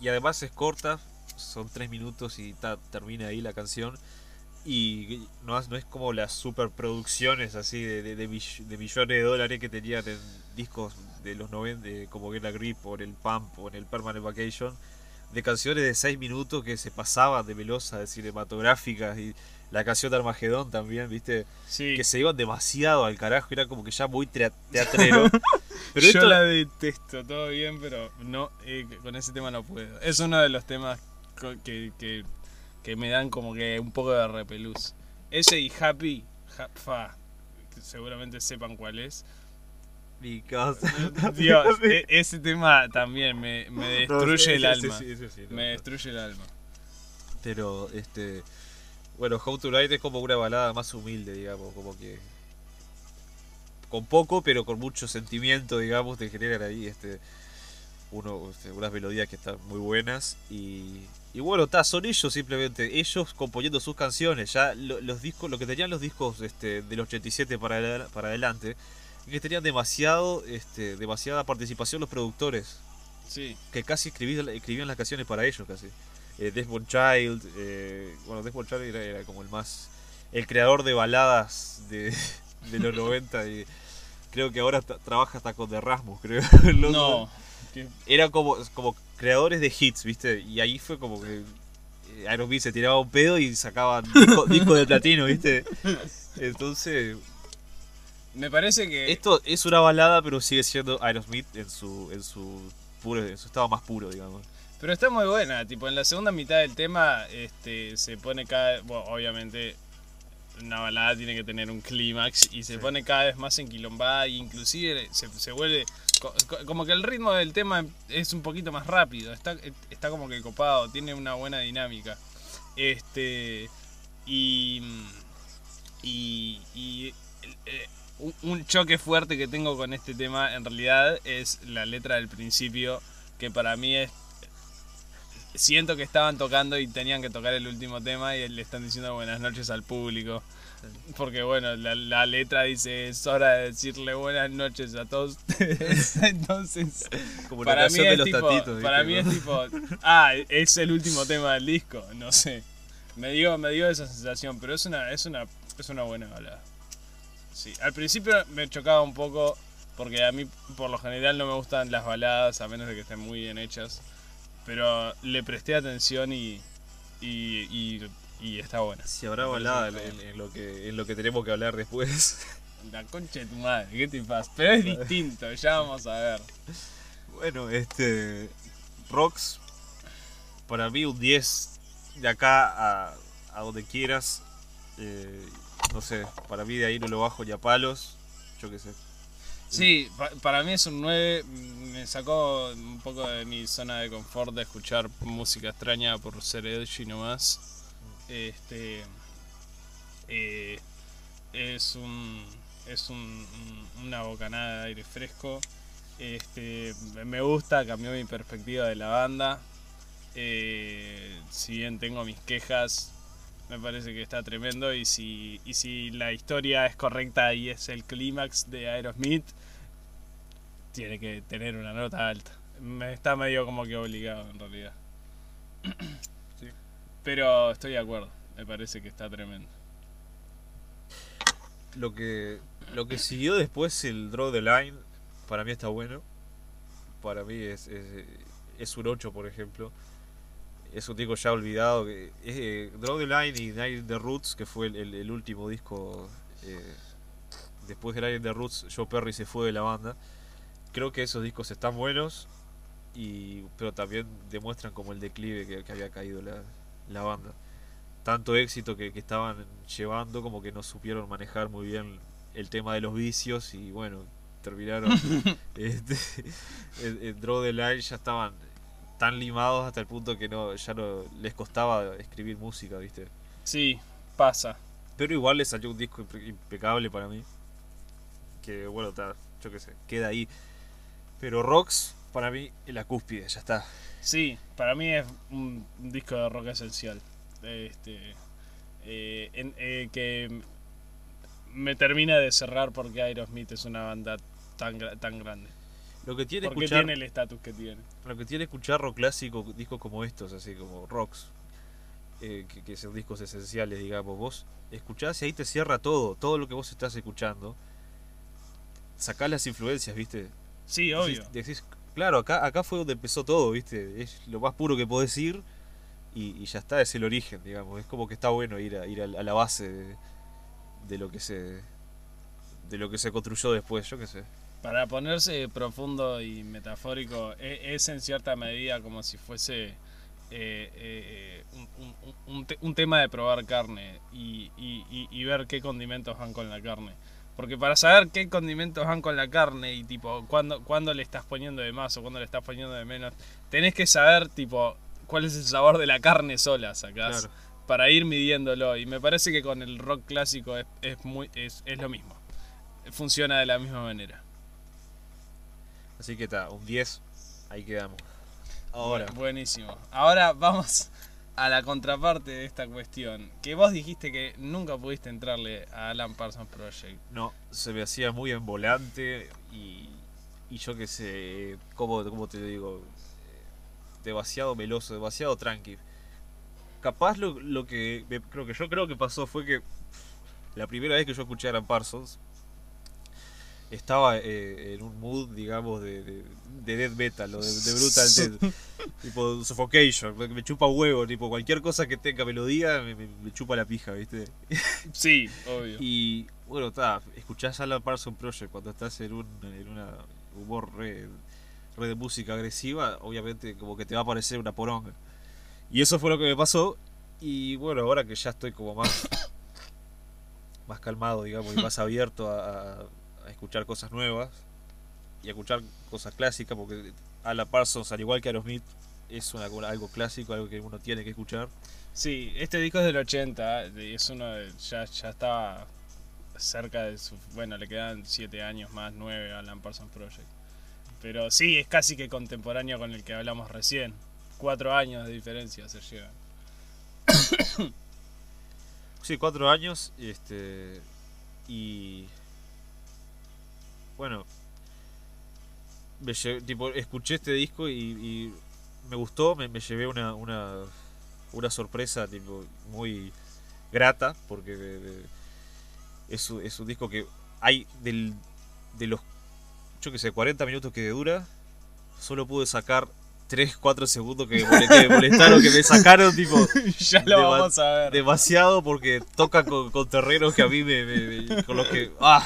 Y además es corta, son tres minutos y ta- termina ahí la canción. Y no, es- no es como las superproducciones así de, de, de mill- de millones de dólares que tenían en discos de los 90, de- como Get a Grip o en el Pump o en el Permanent Vacation, de canciones de seis minutos que se pasaban de velosa, de cinematográficas y la canción de Armagedón también, ¿viste? Sí, Que se iban demasiado al carajo, era como que ya muy tea- teatrero. Pero yo esto, la detesto, todo bien, pero no eh, con ese tema no puedo. Es uno de los temas que, que, que me dan como que un poco de repelús. Ese y Happy, ja- fa, que seguramente sepan cuál es. Because- Dios, e- ese tema también me, me No, destruye el alma. sí, sí, Me destruye el alma. Pero, este. Bueno, How to Light es como una balada más humilde, digamos, como que. Con poco, pero con mucho sentimiento, digamos, te generan ahí este. Uno, este, unas melodías que están muy buenas. Y. Y bueno, ta, son ellos simplemente, ellos componiendo sus canciones. Ya lo- los discos, lo que tenían los discos este, del 87 para, para adelante, que tenían demasiado, este, demasiada participación los productores Sí, que casi escribían, escribían las canciones para ellos casi. Eh, Desmond Child, eh, bueno, Desmond Child era, era como el más, el creador de baladas de, de los 90 y creo que ahora trabaja hasta con The Rasmus, creo. No. Era como, como creadores de hits, ¿viste? Y ahí fue como que eh, Aerosmith se tiraba un pedo y sacaban disco, disco de platino, ¿viste? Entonces, Me parece que esto es una balada, pero sigue siendo Aerosmith en su, en su puro, en su estado más puro, digamos. Pero está muy buena, tipo en la segunda mitad del tema este se pone cada bueno, obviamente una balada tiene que tener un clímax y se Sí. pone cada vez más enquilombada e inclusive se, se vuelve co- co- como que el ritmo del tema es un poquito más rápido, está, está como que copado, tiene una buena dinámica. Este y y, y, eh, un- choque fuerte que tengo con este tema en realidad es la letra del principio que para mí es siento que estaban tocando y tenían que tocar el último tema y le están diciendo buenas noches al público. Porque bueno, la, la letra dice es hora de decirle buenas noches a todos ustedes. Entonces, Como para mí es los tipo, tatitos, para mí es tipo, ah, es el último tema del disco, no sé. Me dio, me dio esa sensación, pero es una, es una, es una buena balada. Sí, al principio me chocaba un poco porque a mí por lo general no me gustan las baladas a menos de que estén muy bien hechas. Pero le presté atención y, y, y, y está buena. Si habrá balada en, lo que, en lo que tenemos que hablar después. La concha de tu madre, ¿qué te pasa? Pero es distinto, ya vamos a ver. bueno, este. Rocks. Para mí un 10 de acá a, a donde quieras. eh, no sé, para mí de ahí no lo bajo ni a palos. Yo qué sé. Sí, pa- para mí es un 9. Me sacó un poco de mi zona de confort de escuchar música extraña por ser edgy nomás. Este. eh, es un. Es un- una bocanada de aire fresco. Este, me gusta, cambió mi perspectiva de la banda. Eh, si bien tengo mis quejas, Me parece que está tremendo y si, y si la historia es correcta y es el clímax de Aerosmith, tiene que tener una nota alta. Me está medio como que obligado en realidad. Sí. Pero estoy de acuerdo, me parece que está tremendo. Lo que, lo que siguió después, el Draw the Line, para mí está bueno. Para mí es, es, es un 8, por ejemplo. Es un disco ya olvidado. que es, eh, Draw the Line y Night the Roots, que fue el, el- el último disco. eh, después de Night the Roots, Joe Perry se fue de la banda. Creo que esos discos están buenos. Y, pero también demuestran como el declive que, que había caído la, la banda. Tanto éxito que, que estaban llevando como que no supieron manejar muy bien el tema de los vicios y bueno, terminaron este, en, en Draw the Line ya estaban tan limados hasta el punto que no ya no les costaba escribir música, ¿viste? Sí, pasa. Pero igual le salió un disco impe- impecable para mí. Que bueno, ta, yo qué sé, queda ahí. Pero Rocks, para mí, es la cúspide, ya está. Sí, para mí es un un disco de rock esencial. Este, eh, en- eh, que me termina de cerrar porque Aerosmith es una banda tan, tan grande. Lo que tiene Porque escuchar, tiene el estatus que tiene. lo que tiene escuchar rock clásico, discos como estos, así como Rocks, eh, que, que son discos esenciales, digamos, vos escuchás y ahí te cierra todo, todo lo que vos estás escuchando. Sacás las influencias, ¿viste? Sí, obvio. Decís, decís, claro, acá, acá fue donde empezó todo, ¿viste? Es lo más puro que podés ir y, y ya está, es el origen, digamos. Es como que está bueno ir a, ir a, a la base de, de lo que se de lo que se construyó después, yo qué sé. Para ponerse profundo y metafórico, e- es, en cierta medida como si fuese eh, eh, un, un- un te- un tema de probar carne y, y- y- y ver qué condimentos van con la carne. Porque para saber qué condimentos van con la carne y tipo cuándo, cuándo le estás poniendo de más o cuándo le estás poniendo de menos, tenés que saber tipo cuál es el sabor de la carne sola, sacás, Claro. para ir midiéndolo. Y me parece que con el rock clásico es, es muy, es, es lo mismo. Funciona de la misma manera. Así que está, un 10, ahí quedamos. Ahora, Bu- Buenísimo. Ahora vamos a la contraparte de esta cuestión. Que vos dijiste que nunca pudiste entrarle a Alan Parsons Project. no, se me hacía muy en volante y, y yo qué sé, ¿cómo, cómo te digo? Demasiado meloso, demasiado tranqui. Capaz lo, lo que me- creo que yo creo que pasó fue que la primera vez que yo escuché a Alan Parsons estaba eh, en un mood, digamos, de, de, de death metal o de, de brutal death. tipo suffocation, me, chupa huevo, tipo cualquier cosa que tenga melodía me, me- me chupa la pija, ¿viste? Sí, obvio. Y bueno, está, escuchás Alan Parsons Project cuando estás en un en una humor re, re de música agresiva, obviamente como que te va a parecer una poronga. Y eso fue lo que me pasó. Y bueno, ahora que ya estoy como más más calmado, digamos, y más abierto a, a- a escuchar cosas nuevas y a escuchar cosas clásicas, porque Alan Parsons, al igual que Aerosmith, es una, algo clásico, algo que uno tiene que escuchar. Sí, este disco es del 80. y Es uno de, ya, ya estaba cerca de su. Bueno, le quedan 7 años más, 9 a Alan Parsons Project. Pero sí, es casi que contemporáneo con el que hablamos recién. 4 años de diferencia se llevan. Sí, cuatro años. Este. Y. Bueno. Me lle- tipo, escuché este disco y, y me gustó. Me, me llevé una, una, una sorpresa tipo, muy grata. Porque de- de- es, un- es un disco que hay del, de los. Yo que sé, 40 minutos que dura. Solo pude sacar 3, 4 segundos que me, molestaron, que me sacaron, tipo ya lo vamos a ver. demasiado porque toca con, con terrenos que a mí me, me- me- con los que ah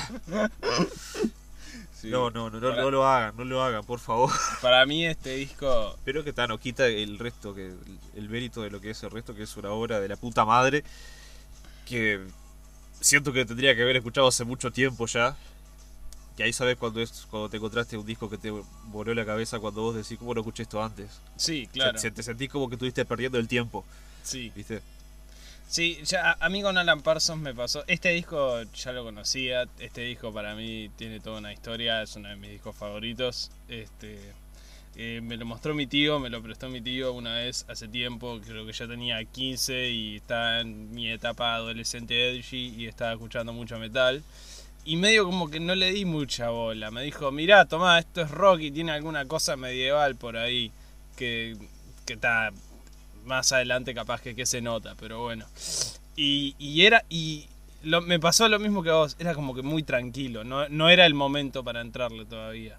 Sí. no no no no, Para- no lo hagan no lo hagan por favor. Para mí este disco pero que tal no quita el resto que el, el mérito de lo que es el resto que es una obra de la puta madre que siento que tendría que haber escuchado hace mucho tiempo ya. Que ahí sabes cuando es cuando te encontraste un disco que te voló la cabeza cuando vos decís cómo no escuché esto antes Sí, O sea, claro. te sentís como que estuviste perdiendo el tiempo Sí, viste sí ya, a- mí con Alan Parsons me pasó. Este disco ya lo conocía. Este disco para mí tiene toda una historia. Es uno de mis discos favoritos. Este, Eh, me lo mostró mi tío, me lo prestó mi tío una vez hace tiempo, creo que ya tenía 15 y estaba en mi etapa adolescente edgy y estaba escuchando mucho metal. Y medio como que no le di mucha bola. Me dijo, mirá, tomá, esto es rock y tiene alguna cosa medieval por ahí que, que está más adelante capaz que, que se nota, pero bueno. Y, y era, y lo, me pasó lo mismo que a vos, era como que muy tranquilo, no, no era el momento para entrarle todavía.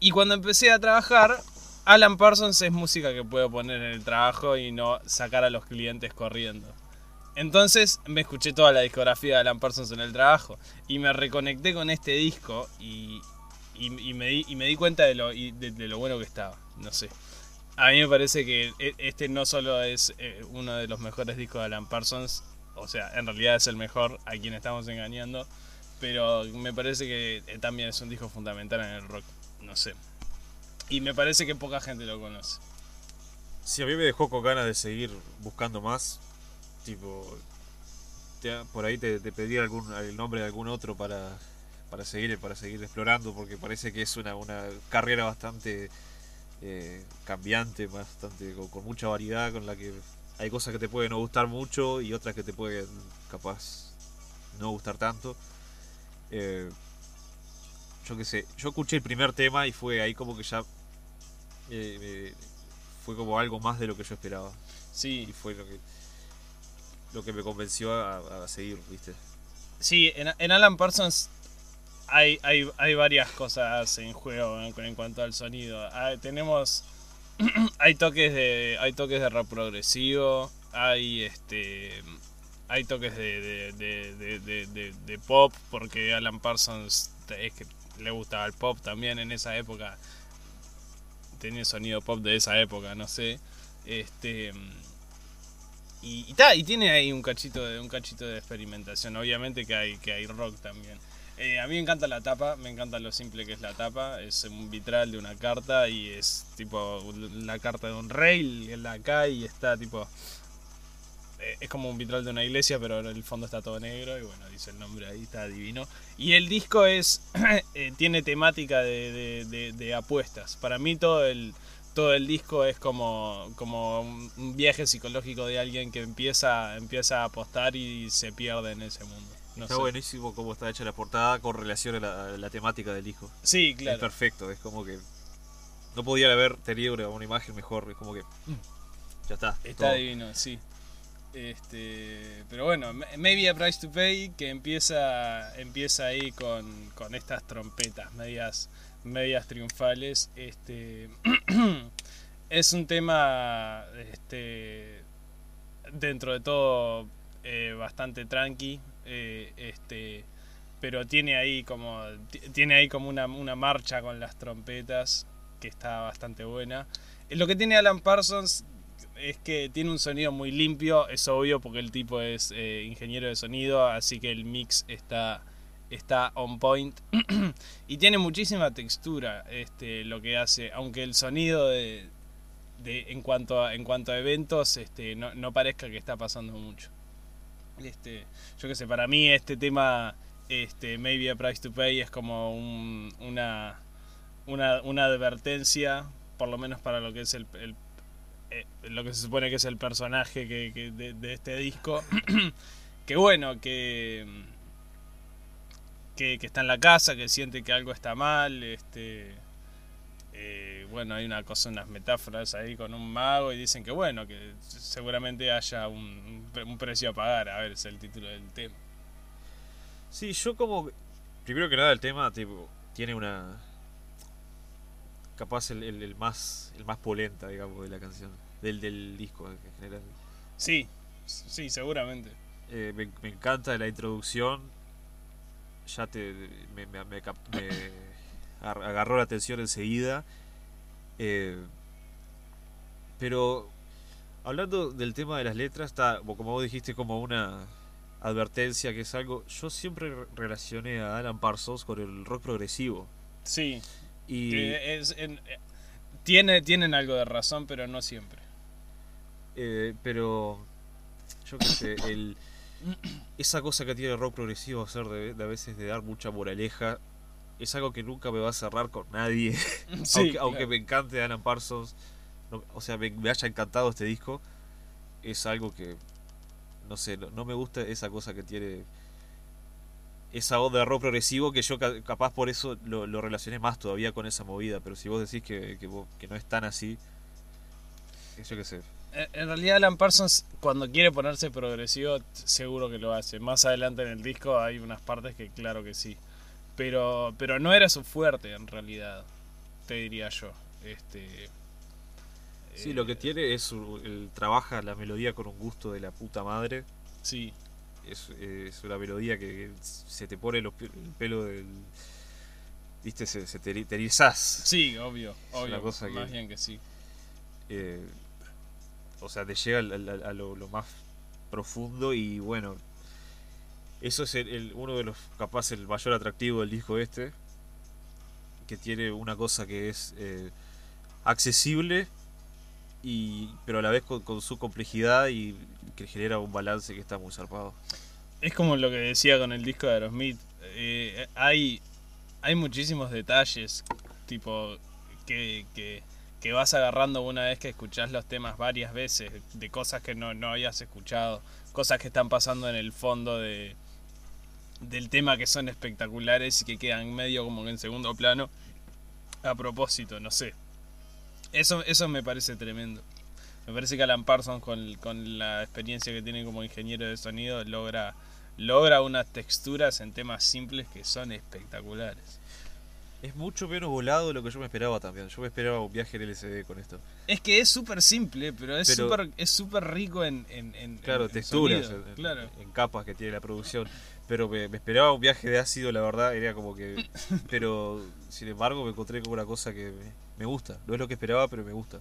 Y cuando empecé a trabajar, Alan Parsons es música que puedo poner en el trabajo y no sacar a los clientes corriendo. Entonces me escuché toda la discografía de Alan Parsons en el trabajo y me reconecté con este disco y, y, me, di, y me, di, cuenta de lo, de, de lo bueno que estaba. No sé. A mí me parece que e, este no solo es eh, uno de los mejores discos de Alan Parsons, o sea, en realidad es el mejor a quien estamos engañando, pero me parece que eh, también es un disco fundamental en el rock, no sé. Y me parece que poca gente lo conoce. Sí, a mí me dejó con ganas de seguir buscando más. Tipo, por ahí te, pedí algún, el nombre de algún otro para, para, seguir, para seguir explorando, porque parece que es una, una carrera bastante eh, cambiante, bastante con, mucha variedad, con la que hay cosas que te pueden no gustar mucho y otras que te pueden capaz no gustar tanto. Eh, yo qué sé, yo escuché el primer tema y fue ahí como que ya eh, fue como algo más de lo que yo esperaba. Sí. Y fue lo que lo que me convenció a, seguir, ¿viste? Sí, en, en Alan Parsons hay, hay, hay varias cosas en juego en, cuanto al sonido. Ah, tenemos. hay toques de. Hay toques de rap progresivo. Hay este. Hay toques de, de, de, pop. Porque Alan Parsons es que le gustaba el pop también en esa época. Tenía sonido pop de esa época, no sé. Este. Y, y, y tiene ahí un cachito de un cachito de experimentación. Obviamente que hay, que hay rock también. Eh, a mí me encanta la tapa, me encanta lo simple que es la tapa. Es un vitral de una carta y es tipo la carta de un rey, la acá y está tipo. Eh, es como un vitral de una iglesia, pero el fondo está todo negro y bueno, dice el nombre ahí, está divino. Y el disco es eh, tiene temática de, de, apuestas. Para mí todo el, todo el disco es como, como un viaje psicológico de alguien que empieza, empieza a apostar y se pierde en ese mundo está buenísimo cómo está hecha la portada con relación a la, temática del hijo. Sí, claro. Es perfecto, es como que no podía haber tenido una imagen mejor, es como que ya está. Está divino, sí. Este, pero bueno, Maybe a Price to Pay que empieza empieza ahí con, con estas trompetas medias medias triunfales, este es un tema este dentro de todo eh, bastante tranqui, eh, este, pero tiene ahí como tiene ahí como una, una, marcha con las trompetas que está bastante buena. Eh, lo que tiene Alan Parsons es que tiene un sonido muy limpio, es obvio porque el tipo es eh, ingeniero de sonido, así que el mix está está on point y tiene muchísima textura este lo que hace aunque el sonido de, de en cuanto a, en cuanto a eventos este no, no parezca que está pasando mucho este, yo qué sé, para mí este tema, este, Maybe a Price to Pay, es como una, una, una, advertencia, por lo menos para lo que es el, eh, lo que se supone que es el personaje que, de, este disco. que bueno, que, que, que, está en la casa, que siente que algo está mal, este eh, bueno, hay una cosa, unas metáforas ahí con un mago y dicen que bueno, que seguramente haya un, precio a pagar. A ver, es el título del tema. Sí, yo como... Primero que nada el tema tipo, tiene una... Capaz el, el, más el más polenta, digamos, de la canción. Del, del disco en general. Sí, sí, seguramente. Eh, me, me, encanta la introducción. Ya te... me, me, me agarró la atención enseguida. Eh, pero hablando del tema de las letras, está, como vos dijiste, como una advertencia que es algo. Yo siempre relacioné a Alan Parsons con el rock progresivo. Sí. Y es, tiene, tienen algo de razón, pero no siempre. Eh, pero yo qué sé, el, esa cosa que tiene el rock progresivo, hacer de, de, a veces de dar mucha moraleja, es algo que nunca me va a cerrar con nadie. Sí, aunque, claro. aunque me encante Alan Parsons, no- o sea, me, me haya encantado este disco, es algo que, no sé, no, no me gusta esa cosa que tiene esa onda de rock progresivo que yo ca- capaz por eso lo, lo relacioné más todavía con esa movida, pero si vos decís que, que, vos- que no es tan así, eh, yo qué sé. En en realidad Alan Parsons cuando quiere ponerse progresivo seguro que lo hace. Más adelante en el disco hay unas partes que claro que sí. Pero, pero no era su fuerte en realidad, te diría yo. Este, Sí, eh, lo que tiene es, su- el, trabaja la melodía con un gusto de la puta madre. Sí, es, es una melodía que, se te pone los el pelo del. ¿Viste? Se, se te, te erizás. sí, obvio, una obvio. cosa que- más bien que sí. Eh, o sea, te llega a, lo, lo más profundo y bueno. Eso es el, uno de los, capaz, el mayor atractivo del disco este. Que tiene una cosa que es eh, accesible, y pero a la vez con, con su complejidad y que genera un balance que está muy zarpado. Es como lo que decía con el disco de Aerosmith. eh, hay, hay muchísimos detalles, tipo, que, que, que vas agarrando una vez que escuchás los temas varias veces, de cosas que no, no habías escuchado, cosas que están pasando en el fondo de, del tema que son espectaculares y que quedan medio como en segundo plano. A propósito, no sé. Eso, eso me parece tremendo. Me parece que Alan Parsons con, con la experiencia que tiene como ingeniero de sonido logra, logra unas texturas en temas simples que son espectaculares. Es mucho menos volado de lo que yo me esperaba también. Yo me esperaba un viaje en LSD con esto. Es que es súper simple, pero es súper es súper rico en, en, en- Claro, en- texturas, claro. en capas que tiene la producción. Pero me, me esperaba un viaje de ácido, la verdad, era como que... Pero, sin embargo, me encontré con una cosa que me, me gusta. No es lo que esperaba, pero me gusta.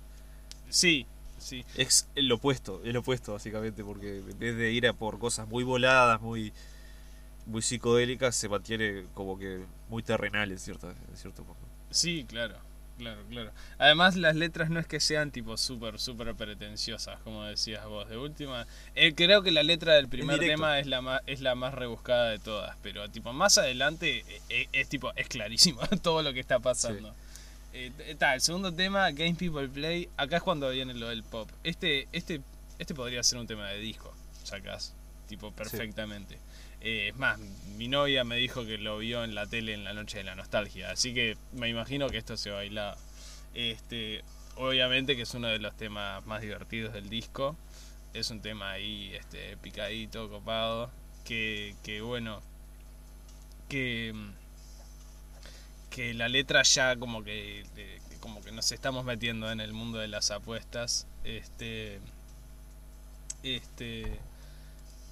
Sí, sí. Es el opuesto, es lo opuesto, básicamente, porque en vez de ir a por cosas muy voladas, muy muy psicodélicas, se mantiene como que muy terrenal en cierto, en cierto modo. Sí, claro, claro, claro. Además las letras no es que sean tipo súper, súper pretenciosas, como decías vos. De última, eh, creo que la letra del primer tema es la más, es la más rebuscada de todas, pero tipo más adelante eh, eh, es, tipo es clarísimo todo lo que está pasando. Eh, está, el segundo tema, Game People Play, acá es cuando viene lo del pop. Este, este, este podría ser un tema de disco, sacás, tipo perfectamente. Eh, es más, mi novia me dijo que lo vio en la tele en la noche de la nostalgia, así que me imagino que esto se bailaba. Este, obviamente que es uno de los temas más divertidos del disco. Es un tema ahí, este, picadito, copado. Que, bueno, que, que la letra ya como que como que nos estamos metiendo en el mundo de las apuestas. Este, este,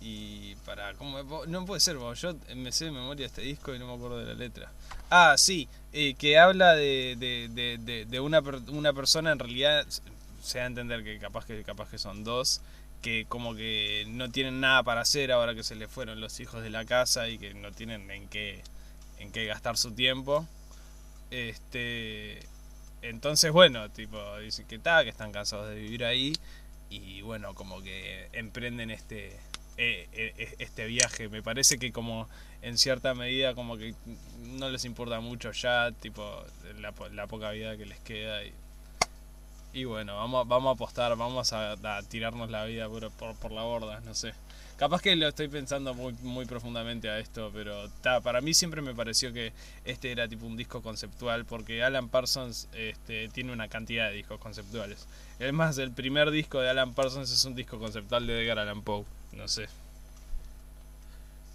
y para, ¿cómo no puede ser, yo me sé de memoria este disco y no me acuerdo de la letra. Ah, sí, eh, que habla de, de, de, una, una persona, en realidad se da a entender que capaz que capaz que son dos, que como que no tienen nada para hacer ahora que se les fueron los hijos de la casa y que no tienen en qué, en qué gastar su tiempo. Este, entonces bueno, tipo, dicen que está, que están cansados de vivir ahí y bueno, como que emprenden este eh, eh, este viaje. Me parece que como en cierta medida como que no les importa mucho ya, tipo la, la poca vida que les queda y, y bueno, vamos, vamos a apostar, vamos a, a tirarnos la vida por, por, por la borda, no sé. Capaz que lo estoy pensando muy, muy profundamente a esto, pero ta, para mí siempre me pareció que este era tipo un disco conceptual, porque Alan Parsons este, tiene una cantidad de discos conceptuales. Es más, el primer disco de Alan Parsons es un disco conceptual de Edgar Allan Poe, no sé.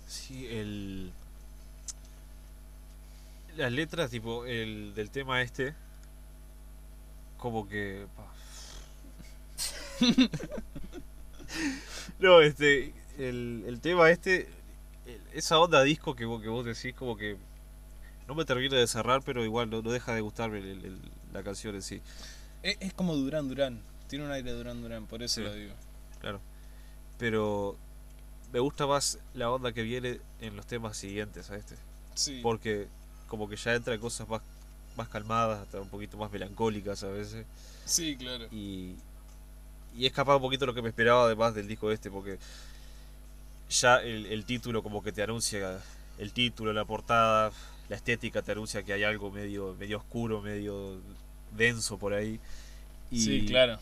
Sí, el. Las letras, tipo, el del tema este. Como que. no, este. El, el tema este. el- esa onda disco que vos, que vos decís, como que. No me termina de cerrar, pero igual no, no deja de gustarme el- el- la canción en sí. Es, es como Durán Durán, tiene un aire Durán Durán, por eso Sí. lo digo. Claro. Pero. Me gusta más la onda que viene en los temas siguientes a este. Sí. porque como que ya entra en cosas más, más calmadas, hasta un poquito más melancólicas a veces. Sí, claro. Y, y es capaz un poquito lo que me esperaba además del disco este, porque ya el, el título como que te anuncia el título, la portada, la estética te anuncia que hay algo medio, medio oscuro, medio denso por ahí. Y Sí, claro.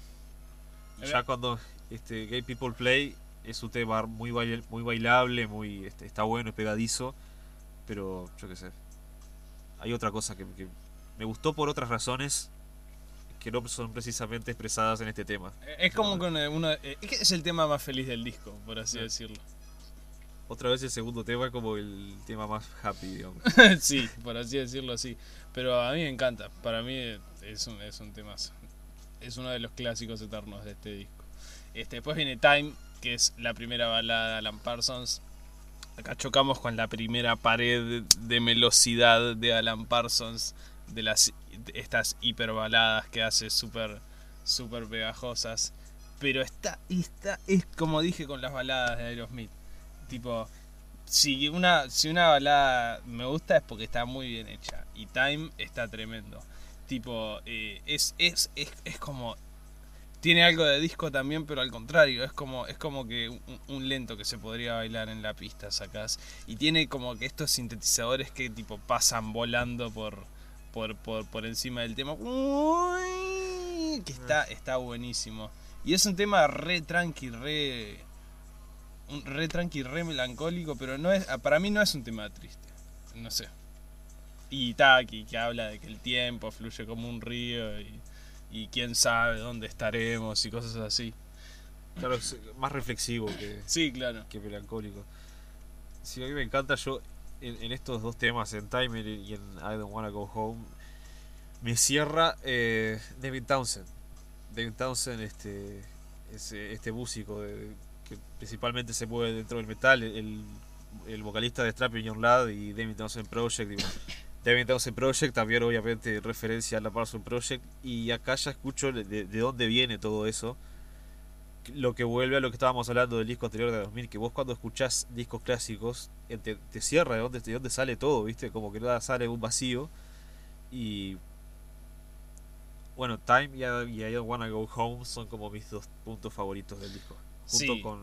ya cuando este, Gay People Play es un tema muy, bail- muy bailable, muy este, está bueno, es pegadizo, pero yo qué sé. Hay otra cosa que, que me gustó por otras razones que no son precisamente expresadas en este tema. Es como con eh, uno. eh, Es que es el tema más feliz del disco, por así Sí. decirlo. Otra vez el segundo tema es como el tema más happy, digamos. sí, por así decirlo así. Pero a mí me encanta. Para mí es un, es un temazo. Es uno de los clásicos eternos de este disco. Este, después viene Time, que es la primera balada de Alan Parsons. Acá chocamos con la primera pared de velocidad de Alan Parsons. De las de estas hiperbaladas que hace súper súper pegajosas. Pero está, está, es como dije con las baladas de Aerosmith. Tipo, si una, si una balada me gusta es porque está muy bien hecha. Y Time está tremendo. Tipo, eh, es, es, es, es como. Tiene algo de disco también, pero al contrario. Es como, es como que un, un lento que se podría bailar en la pista, sacás. Y tiene como que estos sintetizadores que tipo pasan volando por, por, por, por encima del tema. Que está, está buenísimo. Y es un tema re tranqui, re un re tranqui, re melancólico, pero no es, para mí no es un tema triste, no sé. Y Taki, que habla de que el tiempo fluye como un río y, y quién sabe dónde estaremos y cosas así. Claro, es más reflexivo que, Sí, claro. que melancólico. Sí, a mí me encanta yo en, en estos dos temas, en Timer y en I Don't Wanna Go Home, me cierra eh, David Townsend. David Townsend, este, es, este músico de- que principalmente se mueve dentro del metal, el, el vocalista de Strapping Young Lad y David Townsend Project. Digo, David Townsend Project, también obviamente referencia a la Parson Project, y acá ya escucho de, de dónde viene todo eso lo que vuelve a lo que estábamos hablando del disco anterior de 2000, que vos cuando escuchás discos clásicos eh, te, te cierra de dónde, de dónde sale todo, ¿viste? Como que nada sale un vacío. Y bueno, Time y I, y I Don't Wanna Go Home son como mis dos puntos favoritos del disco. Junto Sí. con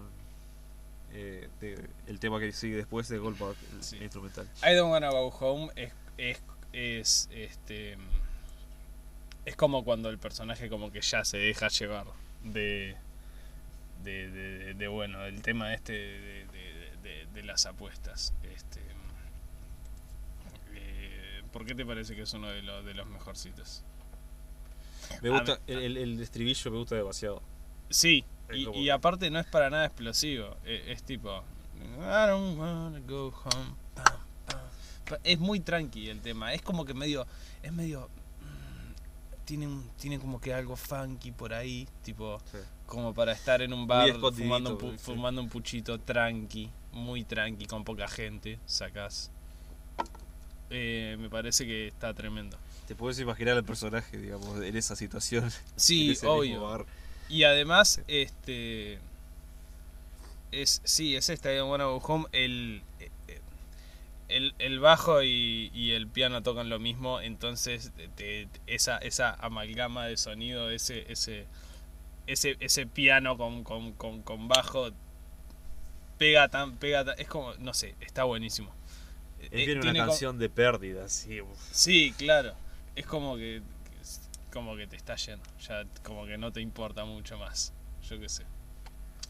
eh, de- el tema que sigue después de Goldberg, el, Sí. el instrumental. I Don't Wanna Go Home es, es, es, este es como cuando el personaje como que ya se deja llevar de de, de, bueno del tema este de, las apuestas este eh, ¿por qué te parece que es uno de los de los mejorcitos? Me gusta, el, el- el estribillo me gusta demasiado. Sí, y, aparte no es para nada explosivo. e- Es, tipo. I don't wanna go home. pam, pam, pam. Es muy tranqui el tema. Es como que medio. Es medio. mm, Tiene, un- tiene como que algo funky por ahí. Tipo. Sí. Como para estar en un bar fumando un, pu- sí. fumando un puchito tranqui. Muy tranqui, con poca gente. Sacás. Eh, me parece que está tremendo. Te puedes imaginar al personaje, digamos, en esa situación. en Sí, mismo obvio. bar. Y además, este. Es, sí, es esta, I Don't Wanna Go Home. El, eh, el, el bajo y, y el piano tocan lo mismo, entonces te- esa, esa amalgama de sonido, ese, ese, ese, ese piano con, con, con, con bajo, pega tan, pega tan- es como, no sé, está buenísimo. Es Eh, bien una tiene co- canción de pérdida, sí. uf. Sí, claro. Es como que como que te está yendo, ya como que no te importa mucho más. Yo qué sé.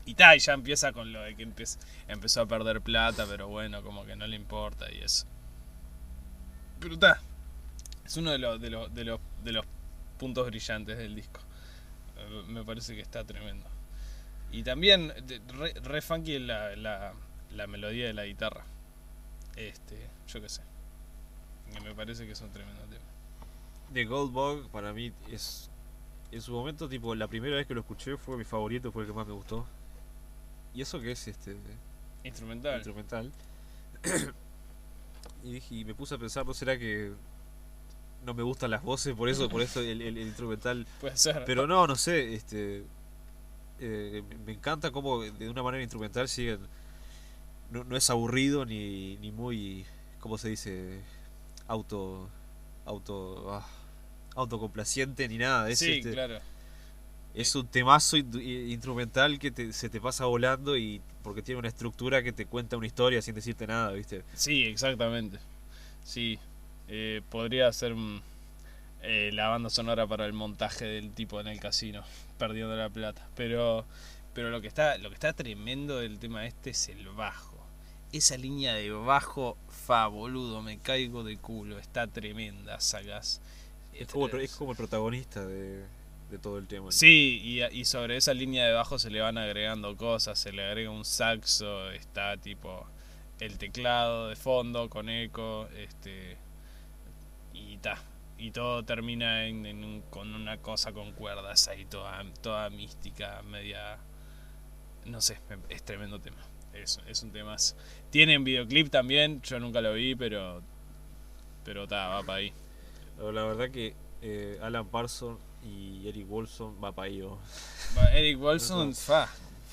Y tal, ya empieza con lo de que empe- empezó a perder plata, pero bueno, como que no le importa y eso. Pero está. Es uno de los, de los, de los, de los puntos brillantes del disco. Eh, Me parece que está tremendo. Y también re, funky la, la, la melodía de la guitarra. Este, yo qué sé. Me parece que es un tremendo tema. De Goldbug para mí es en su momento tipo la primera vez que lo escuché fue mi favorito fue el que más me gustó. Y eso que es este Instrumental. instrumental. Y dije y me puse a pensar no será que no me gustan las voces por eso por eso el, el- el instrumental. Puede ser. pero no no sé este eh, me encanta cómo de una manera instrumental siguen no, no es aburrido ni, ni muy cómo se dice auto auto ah, autocomplaciente ni nada es, sí, este, claro. es un temazo instrumental que te- se te pasa volando y porque tiene una estructura que te cuenta una historia sin decirte nada viste Sí, exactamente. Sí. Eh, podría ser eh, la banda sonora para el montaje del tipo en el casino, perdiendo la plata. Pero, pero lo que está, lo que está tremendo del tema este es el bajo. Esa línea de bajo, fa, boludo, me caigo de culo, está tremenda, sacas. Es como, el- es como el protagonista de, de todo el tema. Sí, y, y sobre esa línea de bajo se le van agregando cosas, se le agrega un saxo, está tipo el teclado de fondo con eco, este y ta, y todo termina en, en un- con una cosa con cuerdas ahí toda toda mística, media no sé, es tremendo tema. Es, es un tema. Tienen videoclip también, yo nunca lo vi, pero pero ta, va para ahí. Pero La verdad que eh, Alan Parsons y Eric Wolfson va para ahí. vos. Va, Eric Wilson, fa,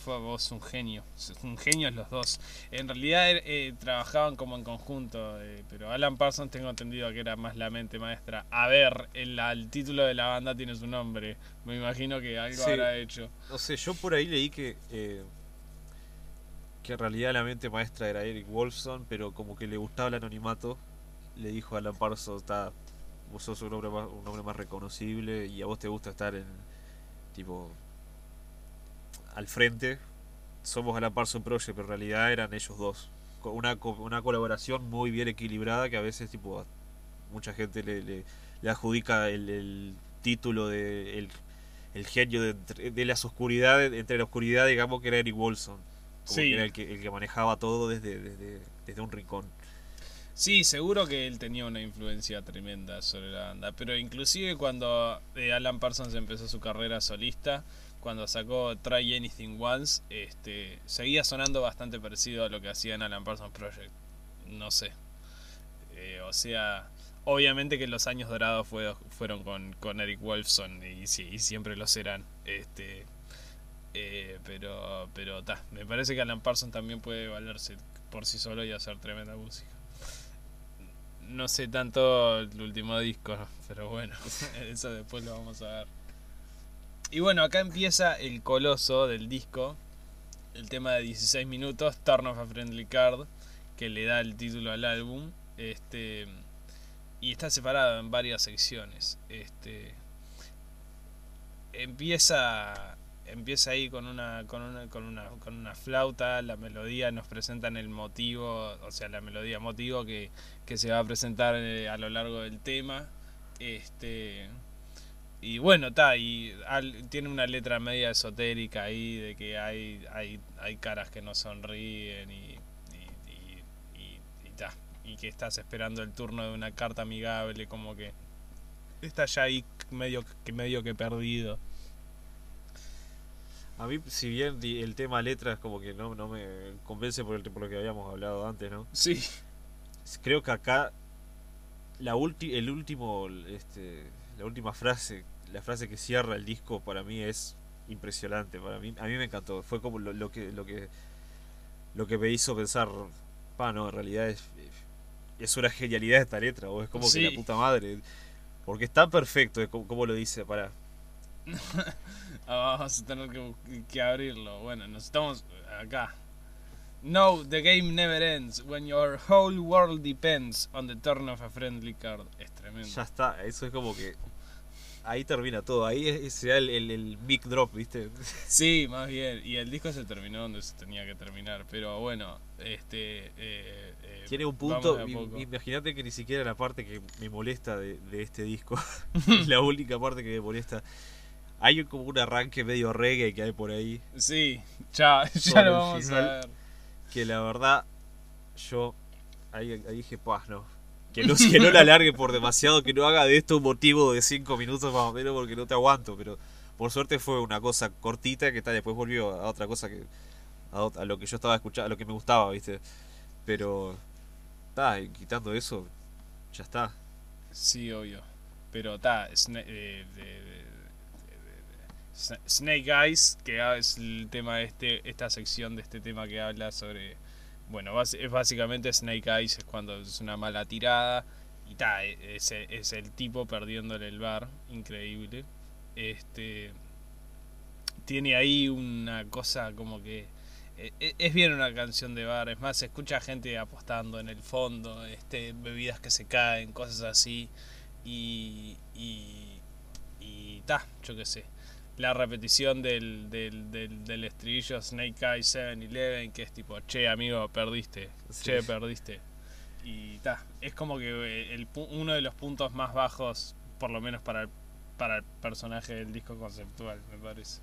fa, vos un genio, un genio los dos. En realidad eh, eh, trabajaban como en conjunto, eh, pero Alan Parsons tengo entendido que era más la mente maestra. A ver, el, título de la banda tiene su nombre, me imagino que algo Sí. habrá hecho. No sé, yo por ahí leí que que en realidad la mente maestra era Eric Wolfson, pero como que le gustaba el anonimato, le dijo a Alan Parsons, "Ta, vos sos un hombre, más, un hombre más reconocible y a vos te gusta estar en tipo al frente. Somos Alan Parsons Project, pero en realidad eran ellos dos. Una, una colaboración muy bien equilibrada que a veces tipo mucha gente le, le- adjudica el, título de el, el genio de, de las oscuridades, entre la oscuridad digamos que era Eric Wolfson. Sí. era el que, el que manejaba todo desde, desde, desde un rincón. Sí, seguro que él tenía una influencia tremenda sobre la banda, pero inclusive cuando eh, Alan Parsons empezó su carrera solista, cuando sacó Try Anything Once, este, seguía sonando bastante parecido a lo que hacía en Alan Parsons Project. No sé. Eh, o sea, obviamente que los años dorados fue- fueron con, con Eric Wolfson y, sí, y siempre lo serán. Este, eh, pero, pero ta, me parece que Alan Parsons también puede valerse por sí solo y hacer tremenda música. No sé tanto el último disco, pero bueno, eso después lo vamos a ver. Y bueno, acá empieza el coloso del disco, el tema de 16 minutos, Turn of a Friendly Card, que le da el título al álbum. Este y está separado en varias secciones. Este empieza empieza ahí con una con una con una con una flauta, la melodía nos presentan el motivo, o sea, la melodía motivo que, que se va a presentar eh, a lo largo del tema. Este y bueno, está, y tiene una letra media esotérica ahí de que hay hay hay caras que no sonríen y- y ta, y que estás esperando el turno de una carta amigable como que está ya ahí medio que medio que perdido. A mí, si bien el tema letras como que no, no me convence por, el, por lo que habíamos hablado antes, ¿no? Sí. Creo que acá la ulti, el último, este, la última frase, la frase que cierra el disco para mí es impresionante. Para mí, a mí me encantó. Fue como lo, lo que, lo que, lo que me hizo pensar, pa, no, en realidad es, es una genialidad esta letra, o es como Sí. que la puta madre. Porque es tan perfecto, es como, como lo dice, para. Ah, vamos a tener que, que abrirlo. Bueno, nos estamos acá. No, the game never ends when your whole world depends on the turn of a friendly card. Es tremendo. Ya está, eso es como que ahí termina todo, ahí será el, el, el mic drop, ¿viste? Sí, más bien. Y el disco se terminó donde se tenía que terminar. Pero bueno, este. eh, eh, Tiene un punto, imagínate que ni siquiera la parte que me molesta de, de este disco, es la única parte que me molesta. Hay como un arranque medio reggae que hay por ahí, Sí, ya, ya lo vamos final. a ver. que la verdad yo ahí, ahí dije, pues no. Que no, que no la alargue por demasiado, que no haga de esto un motivo de 5 minutos más o menos porque no te aguanto, pero por suerte fue una cosa cortita que tal, después volvió a otra cosa que a, a lo que yo estaba escuchando, a lo que me gustaba, ¿viste? Pero está, quitando eso, ya está. Sí, obvio. Pero está, eh, Snake Eyes, que es el tema de este, esta sección de este tema que habla sobre. Bueno, es básicamente Snake Eyes es cuando es una mala tirada. Y está, es, es el tipo perdiéndole el bar, increíble. Este. Tiene ahí una cosa como que. e- e- es bien una canción de bar, es más, se escucha gente apostando en el fondo, este, bebidas que se caen, cosas así, y, y, y ta, yo qué sé. La repetición del, del, del, del estribillo Snake Eye 7-Eleven, que es tipo, che amigo, perdiste, Sí. che, perdiste. Y ta, es como que eh, el, uno de los puntos más bajos, por lo menos para el, para el personaje del disco conceptual, me parece.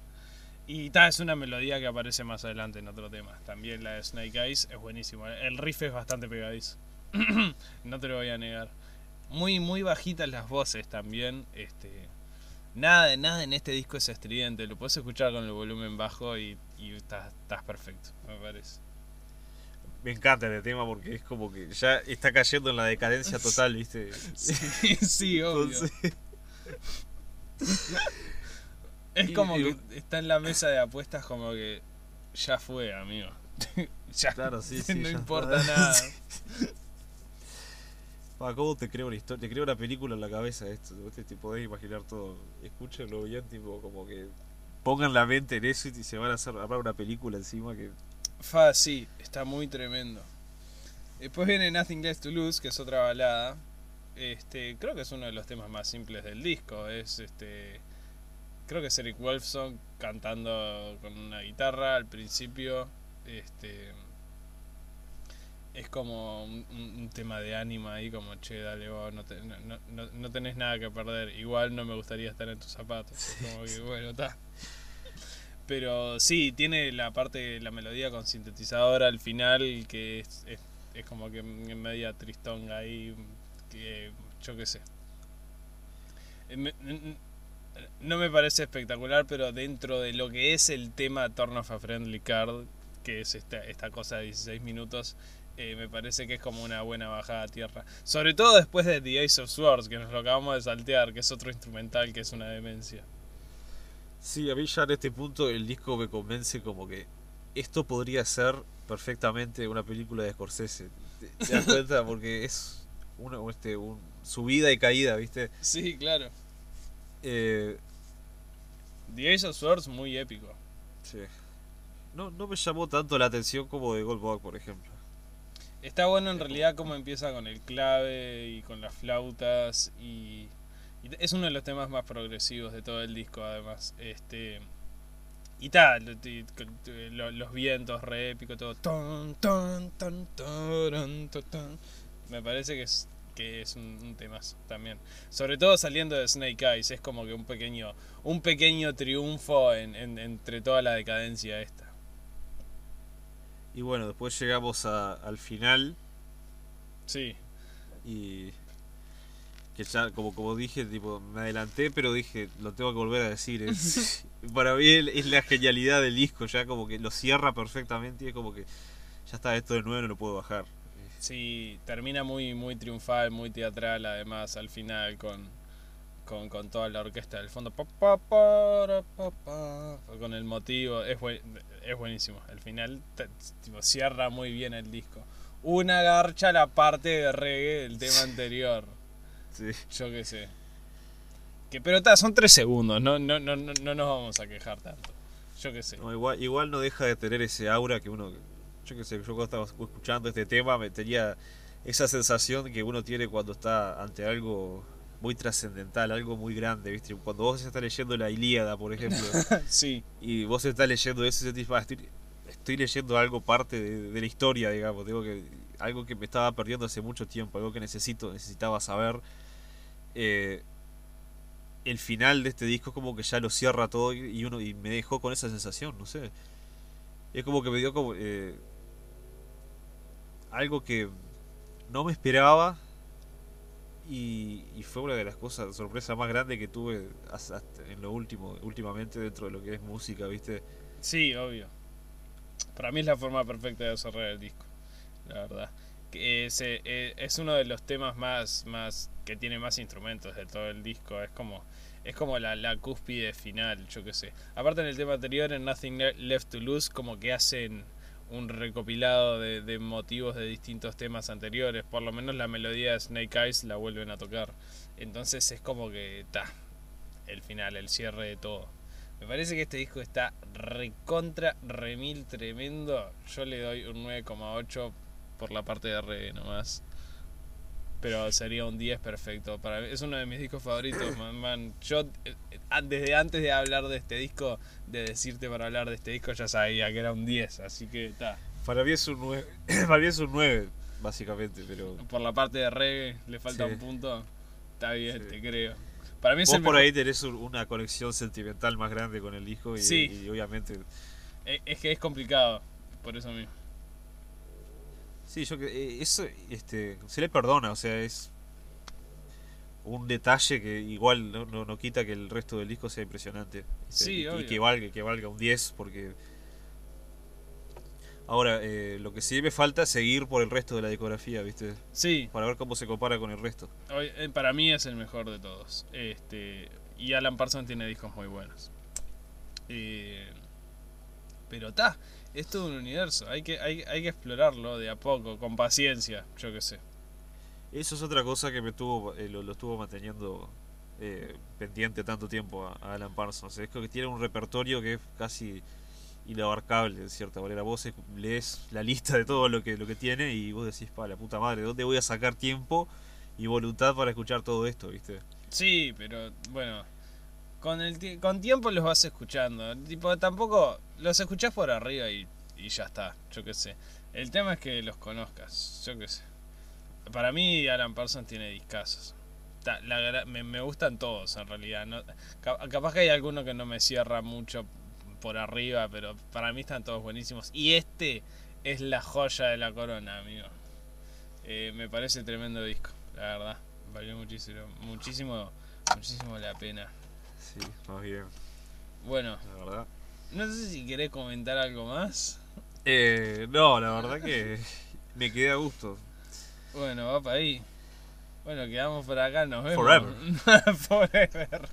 Y ta, es una melodía que aparece más adelante en otro tema. También la de Snake Eyes es buenísimo. El riff es bastante pegadizo. no te lo voy a negar. Muy, muy bajitas las voces también. Este, nada, nada en este disco es estridente. Lo puedes escuchar con el volumen bajo y, y estás, estás perfecto, me parece. Me encanta este tema porque es como que ya está cayendo en la decadencia total, ¿viste? Sí, sí, obvio. Entonces, Es como que está en la mesa de apuestas como que ya fue, amigo. ya Claro, sí, sí, no ya importa está. nada. Pa, ¿Cómo te creo una historia? Te creo una película en la cabeza esto. Te, te podés imaginar todo. Escúchenlo bien, tipo, como que pongan la mente en eso y se van a hacer una película encima que. Fa, sí, está muy tremendo. Después viene Nothing Left to Lose, que es otra balada. Este, creo que es uno de los temas más simples del disco. Es este. Creo que es Eric Wolfson cantando con una guitarra al principio. Este. Es como un, un- tema de ánima ahí, como che, dale vos, no, te- no, no- no- tenés nada que perder. Igual no me gustaría estar en tus zapatos. Es como que, bueno, está. Pero sí, tiene la parte, la melodía con sintetizador al final, que es, es, es como que en media tristonga ahí, que yo qué sé. Me- No me parece espectacular, pero dentro de lo que es el tema Turn of a Friendly Card, que es esta, esta cosa de 16 minutos, eh, me parece que es como una buena bajada a tierra. Sobre todo después de The Ace of Swords, que nos lo acabamos de saltear, que es otro instrumental que es una demencia. Sí, a mí ya en este punto el disco me convence como que esto podría ser perfectamente una película de Scorsese. ¿Te, te das cuenta? Porque es una, este, un, subida y caída, ¿viste? Sí, claro. Eh, The Ace of Swords muy épico. sí. No, no me llamó tanto la atención como de Goldberg, por ejemplo. Está bueno en realidad cómo empieza con el clave y con las flautas y, es uno de los temas más progresivos de todo el disco además. Este y tal, los vientos re épico todo. Ton, ton, ton, ton. Me parece que es que es un, temazo también. Sobre todo saliendo de Snake Eyes, es como que un pequeño un pequeño triunfo en- entre toda la decadencia esta. Y bueno, después llegamos a- al final. Sí. y que ya como como dije tipo me adelanté pero dije lo tengo que volver a decir es, para mí es es la genialidad del disco ya como que lo cierra perfectamente y es como que ya está esto de nuevo no lo puedo bajar. Sí, termina muy, muy triunfal, muy teatral además al final con, con, con toda la orquesta del fondo. Pa, pa, pa, pa, con el motivo, es, buen- es buenísimo. El final tipo, cierra muy bien el disco. Una garcha la parte de reggae del tema anterior. Sí. Yo qué sé. Que, pero ta, son tres segundos, no, no, no, no, no nos vamos a quejar tanto. Yo qué sé. No, igual, igual no deja de tener ese aura que uno yo qué sé yo cuando estaba escuchando este tema me tenía esa sensación que uno tiene cuando está ante algo muy trascendental algo muy grande viste cuando vos estás leyendo la Ilíada por ejemplo Sí, y vos estás leyendo eso y sentís, "Ah, estoy, estoy leyendo algo parte de, de la historia, digamos, digo que algo que me estaba perdiendo hace mucho tiempo, algo que necesito, necesitaba saber. Eh, el final de este disco como que ya lo cierra todo y y uno y me dejó con esa sensación, no sé. Es como que me dio como eh, algo que no me esperaba y, y fue una de las cosas, sorpresa más grande que tuve hasta en lo último, últimamente dentro de lo que es música, ¿viste? Sí, obvio. Para mí es la forma perfecta de cerrar el disco, la verdad. Es, eh, eh, es uno de los temas más, más que tiene más instrumentos de todo el disco. Es como, es como la, la cúspide final, yo qué sé. Aparte en el tema anterior, en Nothing Le- Left to Lose, como que hacen un recopilado de, motivos de distintos temas anteriores. Por lo menos la melodía de Snake Eyes la vuelven a tocar. Entonces es como que, ta, el final, el cierre de todo. Me parece que este disco está recontra, remil tremendo. Yo le doy un 9,8 por la parte de reggae nomás. Pero sería un 10 perfecto. Para mí, es uno de mis discos favoritos, man. man. Yo, eh, desde antes de hablar de este disco, de decirte para hablar de este disco, ya sabía que era un 10. Así que está. Para mí es un 9, para mí es un 9 básicamente, pero... Por la parte de reggae le falta Sí. un punto. Está bien, Sí. te creo. Para mí es Vos por mejor- ahí tenés un- una conexión sentimental más grande con el disco y, Sí. y obviamente... eh, Es que es complicado, por eso mismo. Sí, yo que eh, eso este, se le perdona, o sea, es un detalle que igual no, no, no quita que el resto del disco sea impresionante. ¿viste? Sí, y, y que valga, que valga un 10 porque... Ahora, eh, lo que sí me falta es seguir por el resto de la discografía, ¿viste? Sí, Para ver cómo se compara con el resto. eh, para mí es el mejor de todos. Este, y Alan Parsons tiene discos muy buenos. Eh, pero está, es todo un universo. Hay que, hay, hay que explorarlo de a poco, con paciencia, yo qué sé. Eso es otra cosa que me tuvo, eh, lo, lo estuvo manteniendo eh, pendiente tanto tiempo a, a Alan Parsons. Es que tiene un repertorio que es casi inabarcable, de cierta manera. Vos es- lees la lista de todo lo que, lo que tiene y vos decís, pa, la puta madre, ¿de dónde voy a sacar tiempo y voluntad para escuchar todo esto, viste? Sí, pero bueno, con el con tiempo los vas escuchando. Tipo, tampoco los escuchás por arriba y, y ya está, yo qué sé. El tema es que los conozcas, yo qué sé. Para mí Alan Parsons tiene discazos. Me, gustan todos en realidad. No, ca- capaz que hay alguno que no me cierra mucho por arriba, pero para mí están todos buenísimos. Y este es la joya de la corona, amigo. Eh, me parece tremendo disco, la verdad. Valió muchísimo, muchísimo, muchísimo la pena. Sí, más bien, Bueno, la verdad. no sé si querés comentar algo más. Eh, no, la verdad que me quedé a gusto. Bueno, va para ahí. Bueno, quedamos por acá, nos vemos. Forever. Forever.